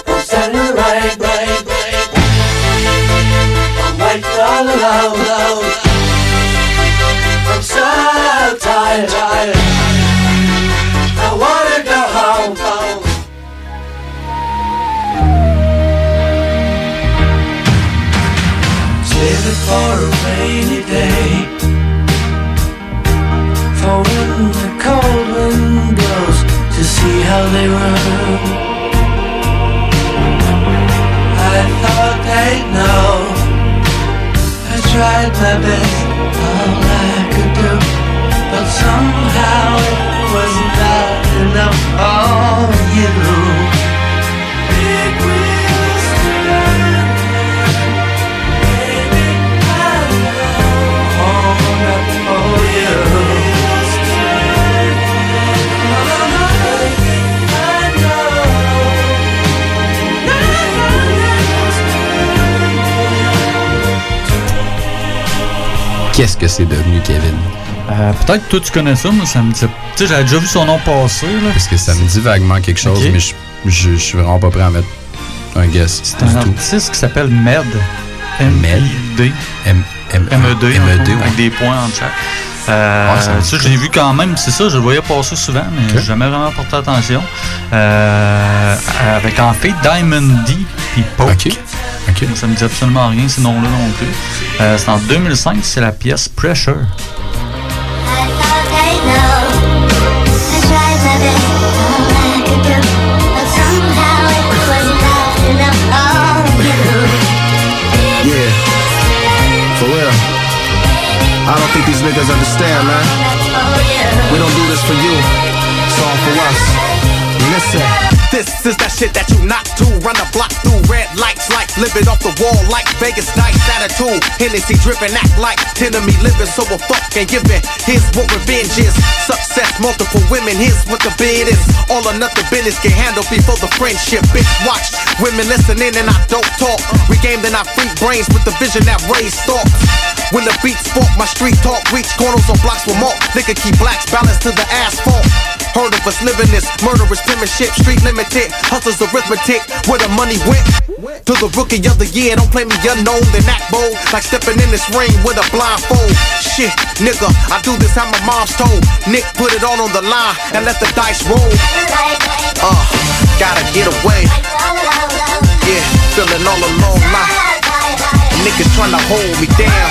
I'm standing right, right, how they run. I thought they'd know. I tried my best, all I could do, but somehow it was not enough for Qu'est-ce que c'est devenu, Kevin? Euh, Peut-être que toi tu connais ça, moi ça me dit. Tu sais, j'avais déjà vu son nom passer. Là. Parce que ça me dit vaguement quelque chose, Ok. mais je, je, je suis vraiment pas prêt à mettre un guess. C'est un artiste qui s'appelle Med. M-E-D? M-E-D. M-E-D. Avec des points en chaque. Euh, Ouais, ça dit ça, je l'ai vu quand même, c'est ça, je le voyais passer souvent, mais j'ai jamais vraiment porté attention. Euh, avec en fait Diamond D puis Poke. Ça me dit absolument rien ces noms-là non plus. Euh, c'est en 2005, c'est la pièce Pressure. I don't think these niggas understand, man. We don't do this for you, it's all for us. Listen. This is that shit that you not to run the block through red lights living off the wall like Vegas nights attitude. Hennessy dripping, act like enemy living, so a fuck and giving. Here's what revenge is. Success, multiple women, here's what the bid is. All or nothing business get handled before the friendship. Bitch, watch. Women listening and I don't talk. We game then I freak brains with the vision that raised thoughts. When the beats fork, my street talk reach corners on blocks with more. Nigga keep blacks balanced to the asphalt. Heard of us living this murderous penmanship, street limited, hustlers arithmetic, where the money went. To the rookie of the year, don't play me unknown, then act bold, like stepping in this ring with a blindfold. Shit, nigga, I do this how my mom's told. Nick put it all on the line and let the dice roll. Uh, gotta get away. Yeah, feeling all alone like niggas trying to hold me down.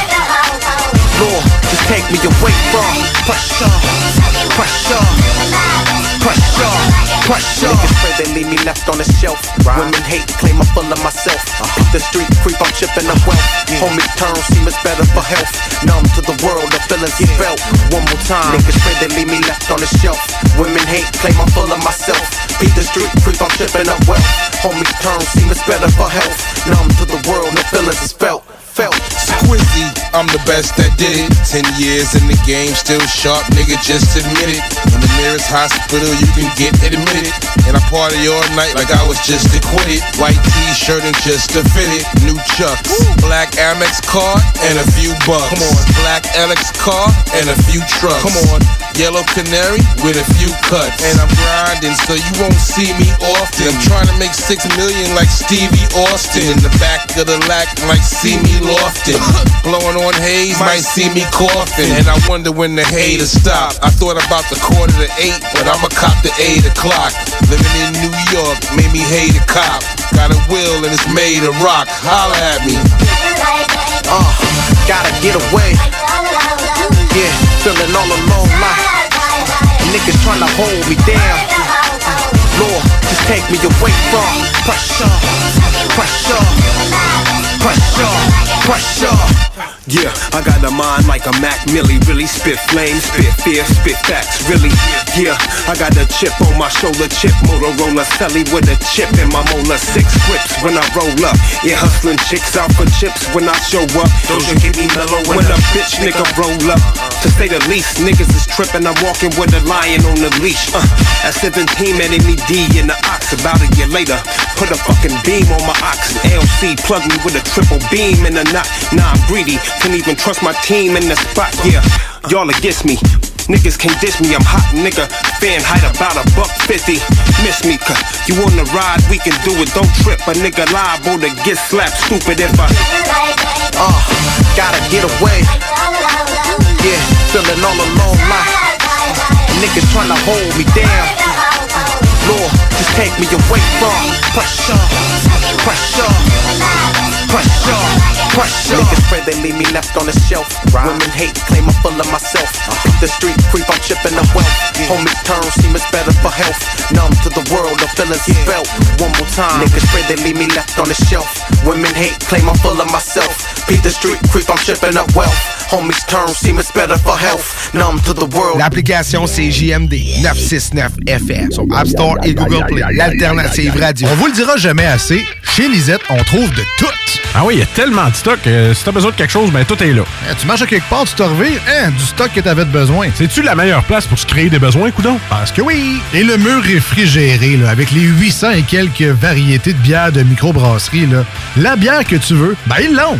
Lord, just take me away from pressure, pressure, pressure, pressure. Niggas pray uh-huh. they leave me left on the shelf. Women hate, claim I'm full of myself. Beat the street creep, I'm chipping the wealth. Homies turn, seem it's better for health. Numb to the world, the feelings is felt. One more time, niggas pray they leave me left on the shelf. Women hate, claim I'm full of myself. Beat the street creep, I'm chipping up wealth. Homies turn, seem it's better for health. Numb to the world, the feelings is felt. Felt. Squizzy, I'm the best that did it. Ten years in the game, still sharp, nigga, just admit it. In the nearest hospital, you can get admitted. And I party all night like I was just acquitted. White t-shirt and just to fit it. New chucks, black Amex card and a few bucks. Come on, black Alex car and a few trucks. Come on, yellow canary with a few cuts. And I'm grinding, so you won't see me often. I'm trying to make six million like Stevie Austin. In the back of the lack, might see me lofting. Blowing on haze, might see me coughing. And I wonder when the haters stop. I thought about the quarter to eight, but I'ma cop the eight o'clock. Living in New York made me hate a cop. Got a will and it's made of rock. Holla at me. Uh, gotta get away. Yeah, feeling all alone like niggas trying to hold me down. Lord, just take me away from pressure, pressure, pressure, pressure. Yeah, I got a mind like a Mac Millie. Really spit flames, spit fear, spit facts. Really, yeah, I got a chip on my shoulder, chip Motorola Celly with a chip in my molar. Six grips when I roll up. Yeah, hustling chicks out for chips when I show up. Those you keep me mellow when a bitch nigga roll up. To say the least, niggas is tripping. I'm walking with a lion on the leash. Uh, at 17, man, me D in the ox. About a year later, put a fucking beam on my ox. LC plug me with a triple beam in a knot. Nah, I'm greedy. Can't even trust my team in the spot. Yeah, y'all against me. Niggas can't diss me, I'm hot nigga. Fan height about a buck fifty. Miss me, cause you on the ride, we can do it. Don't trip, a nigga liable to get slapped. Stupid if I. Uh, gotta get away. Yeah, feeling all alone like niggas trying to hold me down. Lord, just take me away from pressure, pressure, pressure, pressure. Niggas pray uh-huh. they leave me left on the shelf. Women hate, claim I'm full of myself. Hit the street, creep, I'm chipping the wealth. Homies turn, seem it's better for health. Numb to the world, the feelings is felt. One more time. Niggas pray they leave me left on the shelf. Women hate, claim I'm full of myself. Beat the street, creep, I'm chipping up wealth. Homies turn, seem it's better for health. Numb to the world. L'application c'est JMD 969 FM sur App Store et Google Play. L'alternative radio. On vous le dira jamais assez, chez Lisette, on trouve de tout. Ah oui, il y a tellement de stock. euh, si t'as besoin de quelque chose, ben tout est là. Eh, tu marches à quelque part, tu te revires, hein, du stock que t'avais de besoin. C'est-tu la meilleure place pour se créer des besoins, coudon? Parce que oui! Et le mur réfrigéré, là, avec les 800 et quelques variétés de bières de microbrasserie, là, la bière que tu veux, ben ils l'ont!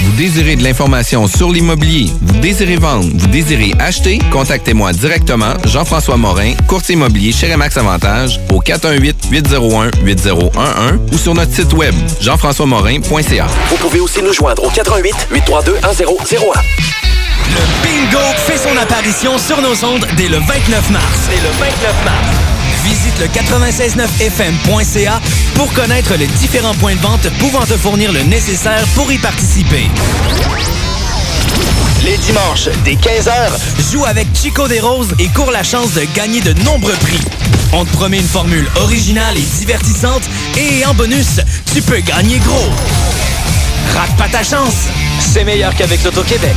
Vous désirez de l'information sur l'immobilier, vous désirez vendre, vous désirez acheter, contactez-moi directement, Jean-François Morin, courtier immobilier chez Remax Avantage, au 418-801-8011 ou sur notre site web, jean-françois-morin.ca. Vous pouvez aussi nous joindre au 88 832 1001. Le bingo fait son apparition sur nos ondes dès le 29 mars. Dès le 29 mars. Visite le 969fm.ca pour connaître les différents points de vente pouvant te fournir le nécessaire pour y participer. Les dimanches, dès 15h, Joue avec Chico des Roses et cours la chance de gagner de nombreux prix. On te promet une formule originale et divertissante et en bonus, tu peux gagner gros. Rate pas ta chance. c'est meilleur qu'avec l'Auto-Québec.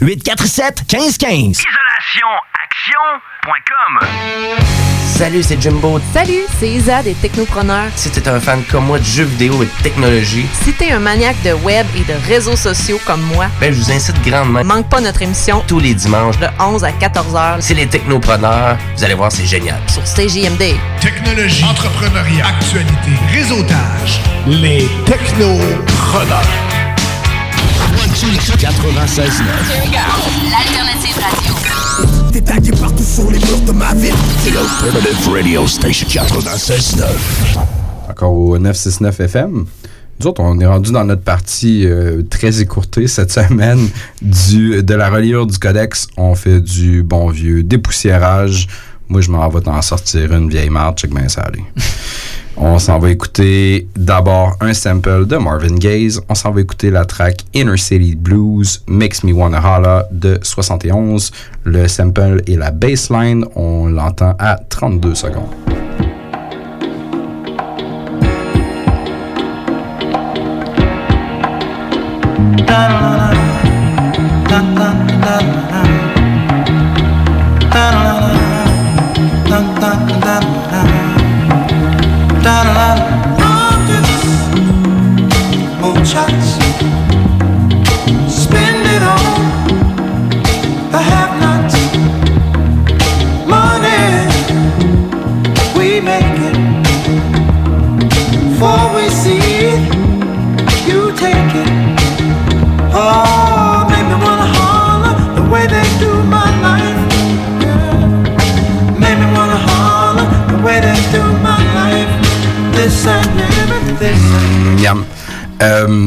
847 1515. IsolationAction.com Salut, c'est Jimbo. Salut, c'est Isa des Technopreneurs. Si t'es un fan comme moi de jeux vidéo et de technologie, Si t'es un maniaque de web et de réseaux sociaux comme moi, ben je vous incite grandement. manque pas notre émission Tous les dimanches, de 11 à 14 heures c'est les technopreneurs. Vous allez voir, c'est génial. sur CJMD. Technologie, entrepreneuriat, actualité, réseautage. Les technopreneurs. 96 L'alternative radio. T'es tagué partout sur les murs de ma ville. The Alternative Radio Station 96.9. Encore au 969 FM. Nous autres, on est rendu dans notre partie euh, très écourtée cette [laughs] semaine du, de la reliure du codex. On fait du bon vieux dépoussiérage. Moi, je m'en vais t'en sortir une vieille marche, check bien ça aller. On s'en va écouter d'abord un sample de Marvin Gaye. On s'en va écouter la track Inner City Blues Makes Me Wanna Holla de 71. Le sample et la bassline, on l'entend à 32 secondes. chateado. Euh,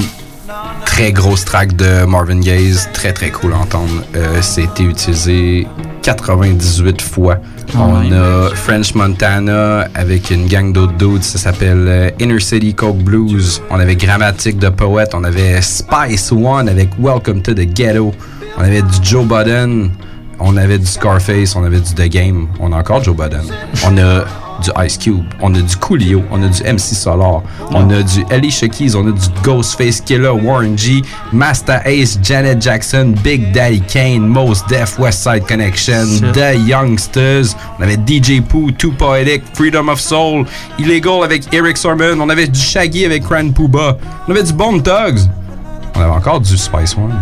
très grosse track de Marvin Gaye, très très cool à entendre. Euh, C'était utilisé 98 fois. On a French Montana avec une gang d'autres dudes, ça s'appelle euh, Inner City Coke Blues. On avait Grammatique de Poète, on avait Spice One avec Welcome to the Ghetto. On avait du Joe Budden, on avait du Scarface, on avait du The Game. On a encore Joe Budden. On a du Ice Cube, on a du Coolio, on a du MC Solar, on a du Alicia Keys, on a du Ghostface Killer, Warren G, Master Ace, Janet Jackson, Big Daddy Kane, Most Def, West Side Connection, Shit. The Youngsters, on avait DJ Pooh, Too Poetic, Freedom of Soul, Illegal avec Eric Sermon, on avait du Shaggy avec Cran Pooba, on avait du Bone Thugs, on avait encore du Spice One.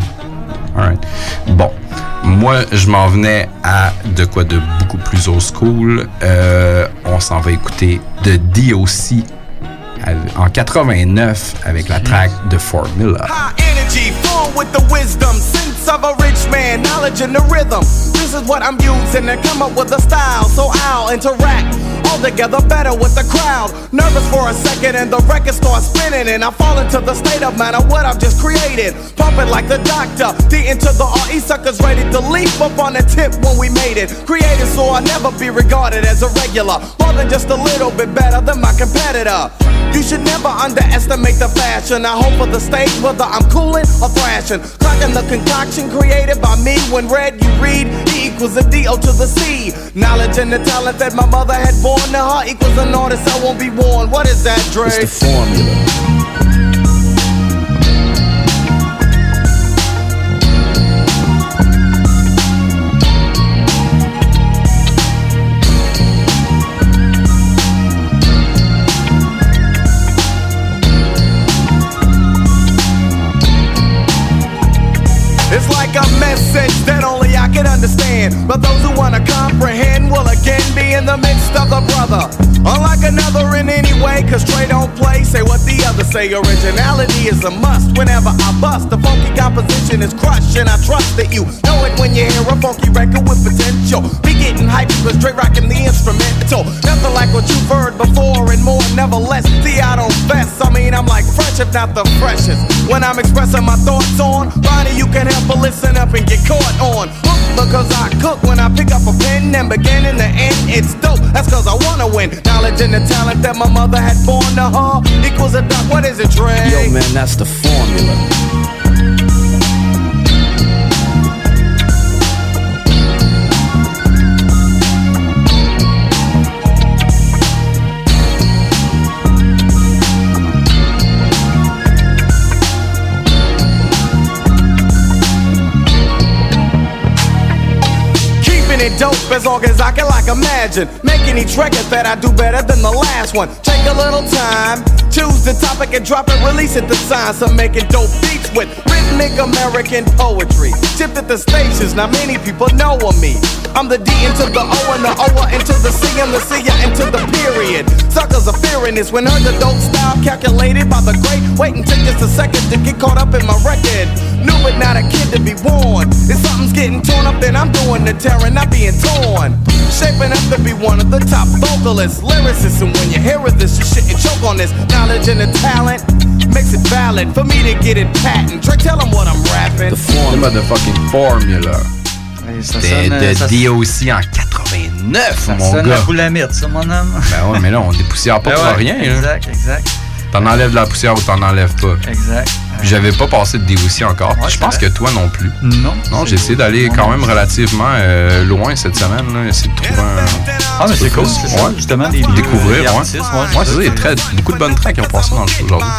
Alright. Bon. Moi, je m'en venais à de quoi de beaucoup plus old school. Euh, on s'en va écouter de DOC en 89 avec la track de Formula. energy, full with the wisdom, sense of a rich man, knowledge and the rhythm. This is what I'm using to come up with a style, so I'll interact all together better with the crowd. Nervous for a second, and the record starts spinning, and I fall into the state of mind of what I've just created. Pumping like the doctor, D into the RE suckers ready to leap up on the tip when we made it. Created so I'll never be regarded as a regular, more than just a little bit better than my competitor. You should never underestimate the fashion. I hope for the stage, whether I'm cooling or thrashing. Clocking the concoction created by me. When read, you read, E equals a D-O to the C. Knowledge and the talent that my mother had born her equals an artist I won't be born. What is that, Dre? It's the formula. It's like a message that only I can understand. But those who wanna comprehend will again be in the midst of the brother. Unlike another in any way, cause Trey don't play. Say what the others say. Originality is a must whenever I bust. The funky composition is crushed, and I trust that you know it when you hear a funky record with potential. Be getting hyped because Dre rocking the instrumental. Nothing like what you've heard before and more, nevertheless. See, I don't vest. I mean, I'm like fresh, if not the freshest. When I'm expressing my thoughts on, Ronnie, you can help but listen up and get caught on. Hook because I cook when I pick up a pen and begin in the end, it's dope. That's cause I wanna win. Knowledge and the talent that my mother had born to her equals a duck. What is it, Dre? Yo, man, that's the formula. Dope as long as I can like imagine. Making each record that I do better than the last one. Take a little time Choose the topic and drop it, release it the signs of making dope beats with rhythmic American poetry. Tipped at the stations, now many people know of me. I'm the D into the O and the O into the C and the C into the period. Suckers are fearing this when heard dope style calculated by the great. Waiting take just a second to get caught up in my record. New but not a kid to be born. If something's getting torn up, then I'm doing the tearing, not being torn. Shaping up to be one of the top vocalists, lyricists, and when you hear of this, you shouldn't choke on this. Knowledge and the talent makes it valid for me to get it patent. Trey, tell them what I'm rapping. The motherfucking formula. ça C'était sonne, de ça- DOC en 89, Ça mon sonne gars. la boulamite, ça, mon homme. Ben ouais, mais là, on dépoussière pas [laughs] Ben pour ouais, rien. là. Exact, exact. T'en enlèves de la poussière ou t'en enlèves pas. Exact. J'avais pas passé de DOC encore. Je pense que toi non plus. Non. Non, j'ai essayé d'aller quand même relativement euh, loin cette semaine. Là, essayer de trouver un. Ah, mais c'est cool, c'est ça, Ouais. justement, des Découvrir, des ouais. artistes, ouais, Ouais, c'est ça, il y a très, beaucoup de bonnes tracks qui ont passé dans le show aujourd'hui.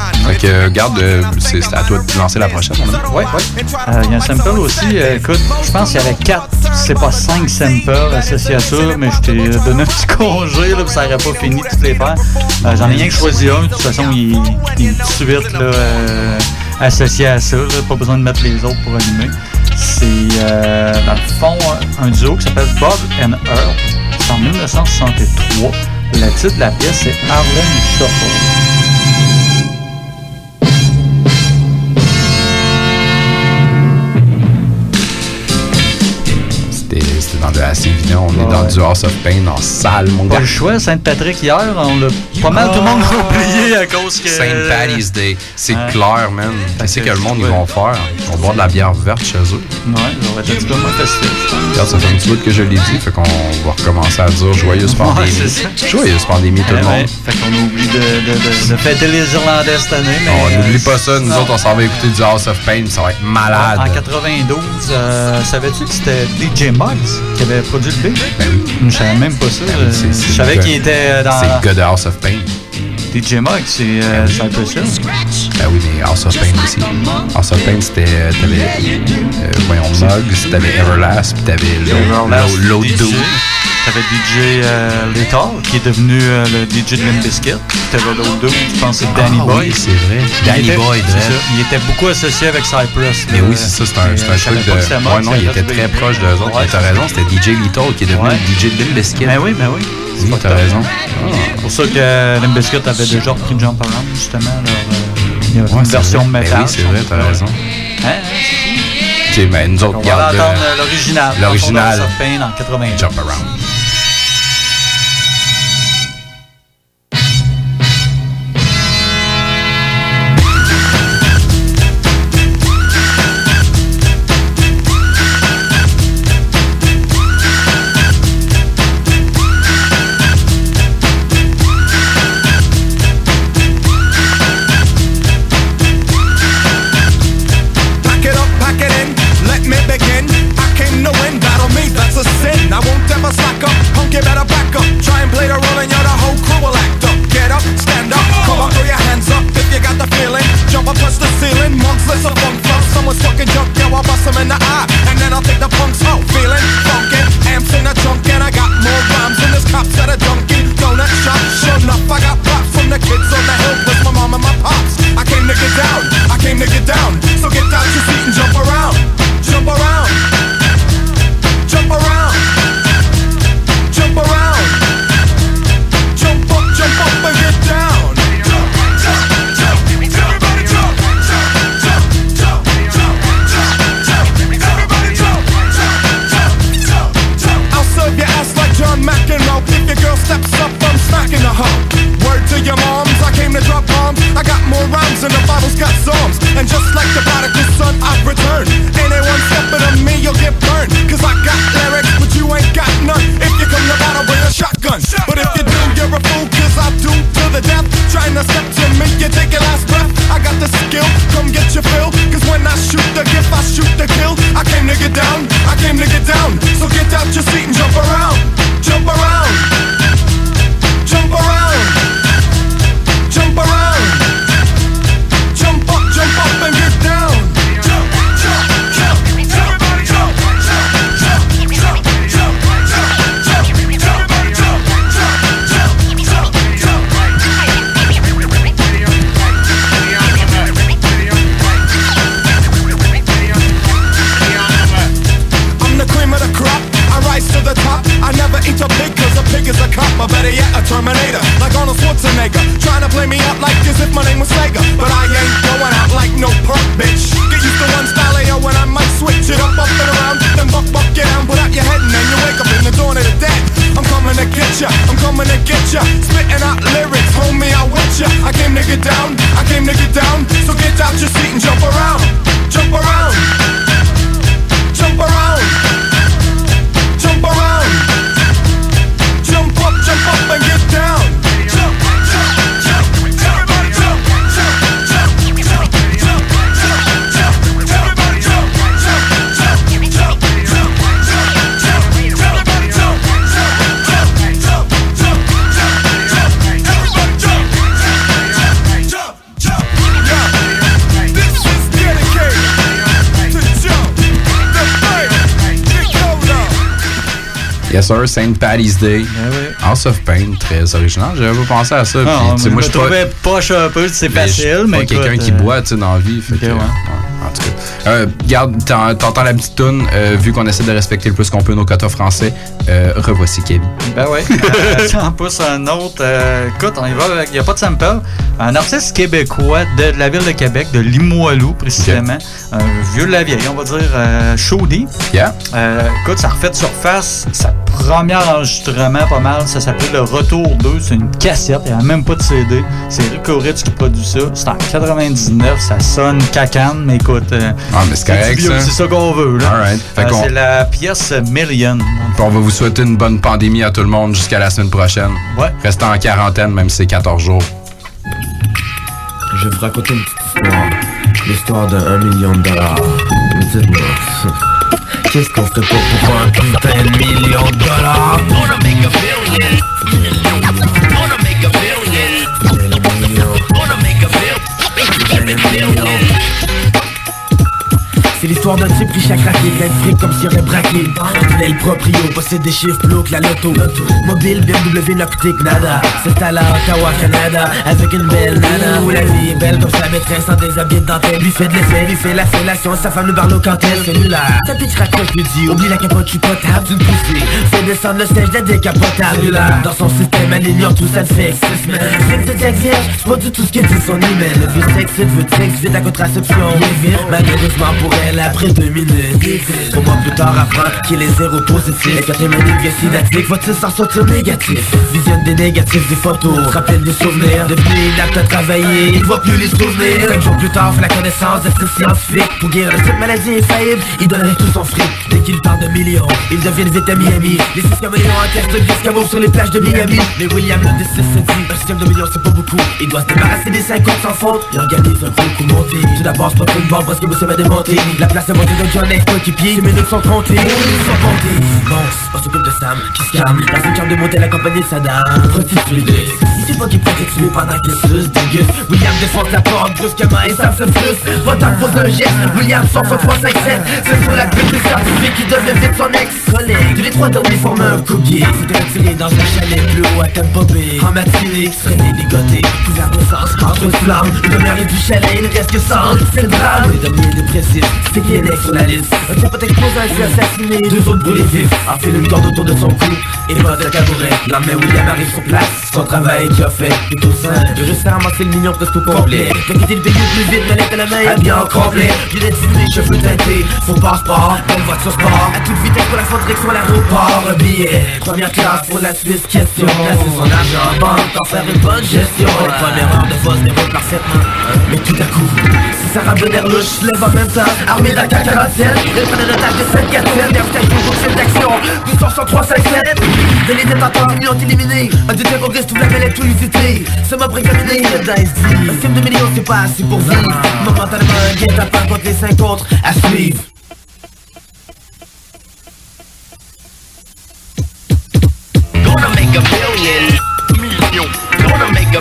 Que, euh, garde, euh, c'est à toi de lancer la prochaine, mon ami. Ouais, ouais. Euh, Il y a un sample aussi, euh, écoute, je pense qu'il y avait 4, c'est pas 5 samples associés à ça, mais je t'ai donné un petit congé, là, puis ça n'aurait pas fini de toutes les faire. J'en ai rien que choisi un, de toute façon, il, il suite là, associé à ça, là, pas besoin de mettre les autres pour allumer. C'est, euh, dans le fond, un- un duo qui s'appelle Bob and Earl. C'est en 1963. Le titre de la pièce, c'est Harlem Shuffle. C'était c'était dans le assez évident. On est dans du House of Pain en salle, mon Pas gars. le choix, Sainte-Patrick hier, on l'a pas mal tout le monde l'a oublié à cause que. Saint Patty's Day. C'est Ouais. clair, man. Qu'est-ce que le monde, ils vont faire? Ils vont boire de la bière verte chez eux. Ouais, ça va être un petit peu moins festif. Regarde, ça fait un petit bout que je l'ai dit, fait qu'on va recommencer à dire joyeuse pandémie. joyeuse pandémie, tout le Eh monde. Fait qu'on oublie de, de, de, de fêter les Irlandais cette année. Mais, On euh, n'oublie pas ça, nous non. autres, on s'en va écouter du House of Pain, ça va être malade. En 92, euh, savais-tu que c'était DJ Muggs? Qui avait produit le beat? Ben oui. Je savais même pas ça. Ben oui, c'est- Euh, je savais qu'il était dans. C'est le gars de House of Pain. DJ Muggs, c'est euh, Cypress Hill. Ben oui, mais House of Pain aussi. House of Pain, c'était. euh, T'avais. Euh, voyons, Muggs, t'avais Everlast, puis t'avais l'autre DJ. dude. T'avais DJ euh, Lethal, qui est devenu euh, le DJ de Limp Bizkit. T'avais l'autre dude, je pense que c'est Danny Ah Boy. oui, c'est vrai. Danny était- Boy. Il était beaucoup associé avec Cypress. Mais oui, c'est ça, c'est un, c'est euh, un truc de. Muggs Ouais, non, il était très le proche d'eux autres. Ouais, T'as raison, c'était DJ Little qui est devenu Ouais. le DJ de Limp Bizkit. Ben oui, ben oui. Oui, t'as raison. C'est pour ça que Limp Bizkit avait déjà repris Jump Around, justement. Leur, euh, il y une version. Ben métal. oui, c'est vrai, t'as raison. Hein, Ok, nous autres, On va regarde. entendre euh, l'original. L'original. House of Pain en 80. Jump Around. Sir, Saint Paddy's Day. House of Pain, très original. J'avais pas pensé à ça. Puis, moi, je me trouvais poche un peu, c'est facile, mais quelqu'un qui euh, boit dans la vie. Fait que, ouais. ouais, en tout cas. Euh, t'entends la petite toune. euh, vu qu'on essaie de respecter le plus qu'on peut nos quotas français, revoici Kevin. Ben oui. [laughs] Euh, J'en pousse un autre. écoute, on y va. Il n'y a pas de sample. Un artiste québécois de la ville de Québec, de Limoilou précisément. Un vieux de la vieille, on va dire Chaudy. Yeah. Écoute, ça refait de surface. Premier enregistrement, pas mal. Ça s'appelle Le Retour 2. C'est une cassette. Il n'y a même pas de CD. C'est Rick Oritz qui produit ça. C'est en 99. Ça sonne cacane, mais écoute. euh, Ah, mais c'est correct, ça. C'est ça qu'on veut. Là. Euh, c'est la pièce Million. On va vous souhaiter une bonne pandémie à tout le monde jusqu'à la semaine prochaine. Ouais. Restez en quarantaine, même si c'est 14 jours. Je vais vous raconter une petite histoire. L'histoire de 1 million de dollars. Mais dites-moi, Koster på på hver krita en million dollar. Wanna make a billion. L'histoire d'un type riche à craquer, plein de fric comme s'il aurait braqué. Est le proprio, possède des chiffres plus que la loto. Mobile, BMW, Noctic, nada. C'est à Ottawa, Canada, avec une belle nana. Où la vie est belle comme sa maîtresse sans déshabiller de dentelle. Lui fait de l'effet, lui fait la fellation, sa femme le barlow quand elle cellulaire Sa bitch raconte lui dit, oublie la capote, suis potable d'une poussée Fait descendre le stage de décapotable. Cellulaire, dans son système, elle ignore tout ça, le fait six semaines Fait de texte vierge, c'est pas du tout ce que dit son email. Le vieux sexe, veut sexe, vite la contraception, Malheureusement pour elle, après deux minutes Trois mois plus tard, apprend qu'il est zéro positif. Et quand les manipulations va-t-il s'en sortir négatif. Visionne des négatifs, des photos, rappelle des souvenirs. Devenu inapte à travailler, il voit plus les souvenirs. Cinq jours plus tard, fait la connaissance d'être scientifique. Pour guérir de cette maladie infaillible, il donnerait tout son fric. Dès qu'il parle de millions, il devient vite Miami. Les six caméléons en test de sur les plages de Miami. Mais William le décide se dit, un système de millions c'est pas beaucoup. Il doit se débarrasser des 50 sans faute. Il organise un gros coup monté Tout d'abord, c'est pas une bombe parce que vous savez démonter. La place est montée de John X, coéquipier Ses minutes sont comptées, ils sont comptées Bon, on s'occupe de Sam, qui se calme. Personne qui de monter la compagnie de Saddam Prostituée sait pas qu'il pourrait tuer pendant qu'il suce déguste William défonce la porte brusquement et Sam se frustre Votre pose un geste, William sort son 357 C'est sur la pute du certifié qui devient vite son ex-collègue. Tous les trois derniers forment un coupier Faut retiré dans un chalet plus haut à Tampa Bay En matinée, traîné, dégoté, couvert de sang Entre une flamme, le demeure du chalet, il ne reste que C'est le drame, les C'est qui est next sur la liste Un peut explosé, un fut assassiné Deux autres brûlés vifs, enfile une corde autour de son cou Et mode le tabouret, l'homme William arrive sur place. Son travail qui a fait, est au sein De juste à ramasser le mignon presque au complet. De quitter le pays plus vite, mais à la main, habillé en complet Lunettes fumées, cheveux teintés, son passeport Belle voiture sport, à toute vitesse pour la faire direction à l'aéroport. Un billet, première classe pour la Suisse, question. Placer son argent en banque, en faire une bonne gestion. Les premières heures de vol se déroulent parfaitement Mais tout à coup, si Sarah Bonner louche lève en même temps. Armée d'un ta carrossière Les trains de l'attaque de 7 4 7 toujours cette 1200-3-5-7 De les détenteurs millions Un deuxième tout Ça m'a précaminé Un de millions c'est pas assez pour vivre Momentanément un guet à part contre les 5 autres à suivre make a Million make a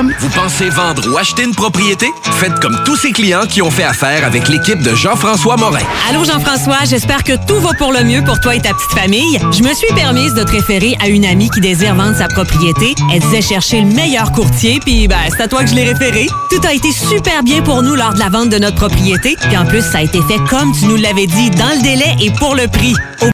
Vous pensez vendre ou acheter une propriété? Faites comme tous ces clients qui ont fait affaire avec l'équipe de Jean-François Morin. Allô Jean-François, j'espère que tout va pour le mieux pour toi et ta petite famille. Je me suis permise de te référer à une amie qui désire vendre sa propriété. Elle disait chercher le meilleur courtier, puis ben, c'est à toi que je l'ai référé. Tout a été super bien pour nous lors de la vente de notre propriété, puis en plus, ça a été fait comme tu nous l'avais dit, dans le délai et pour le prix.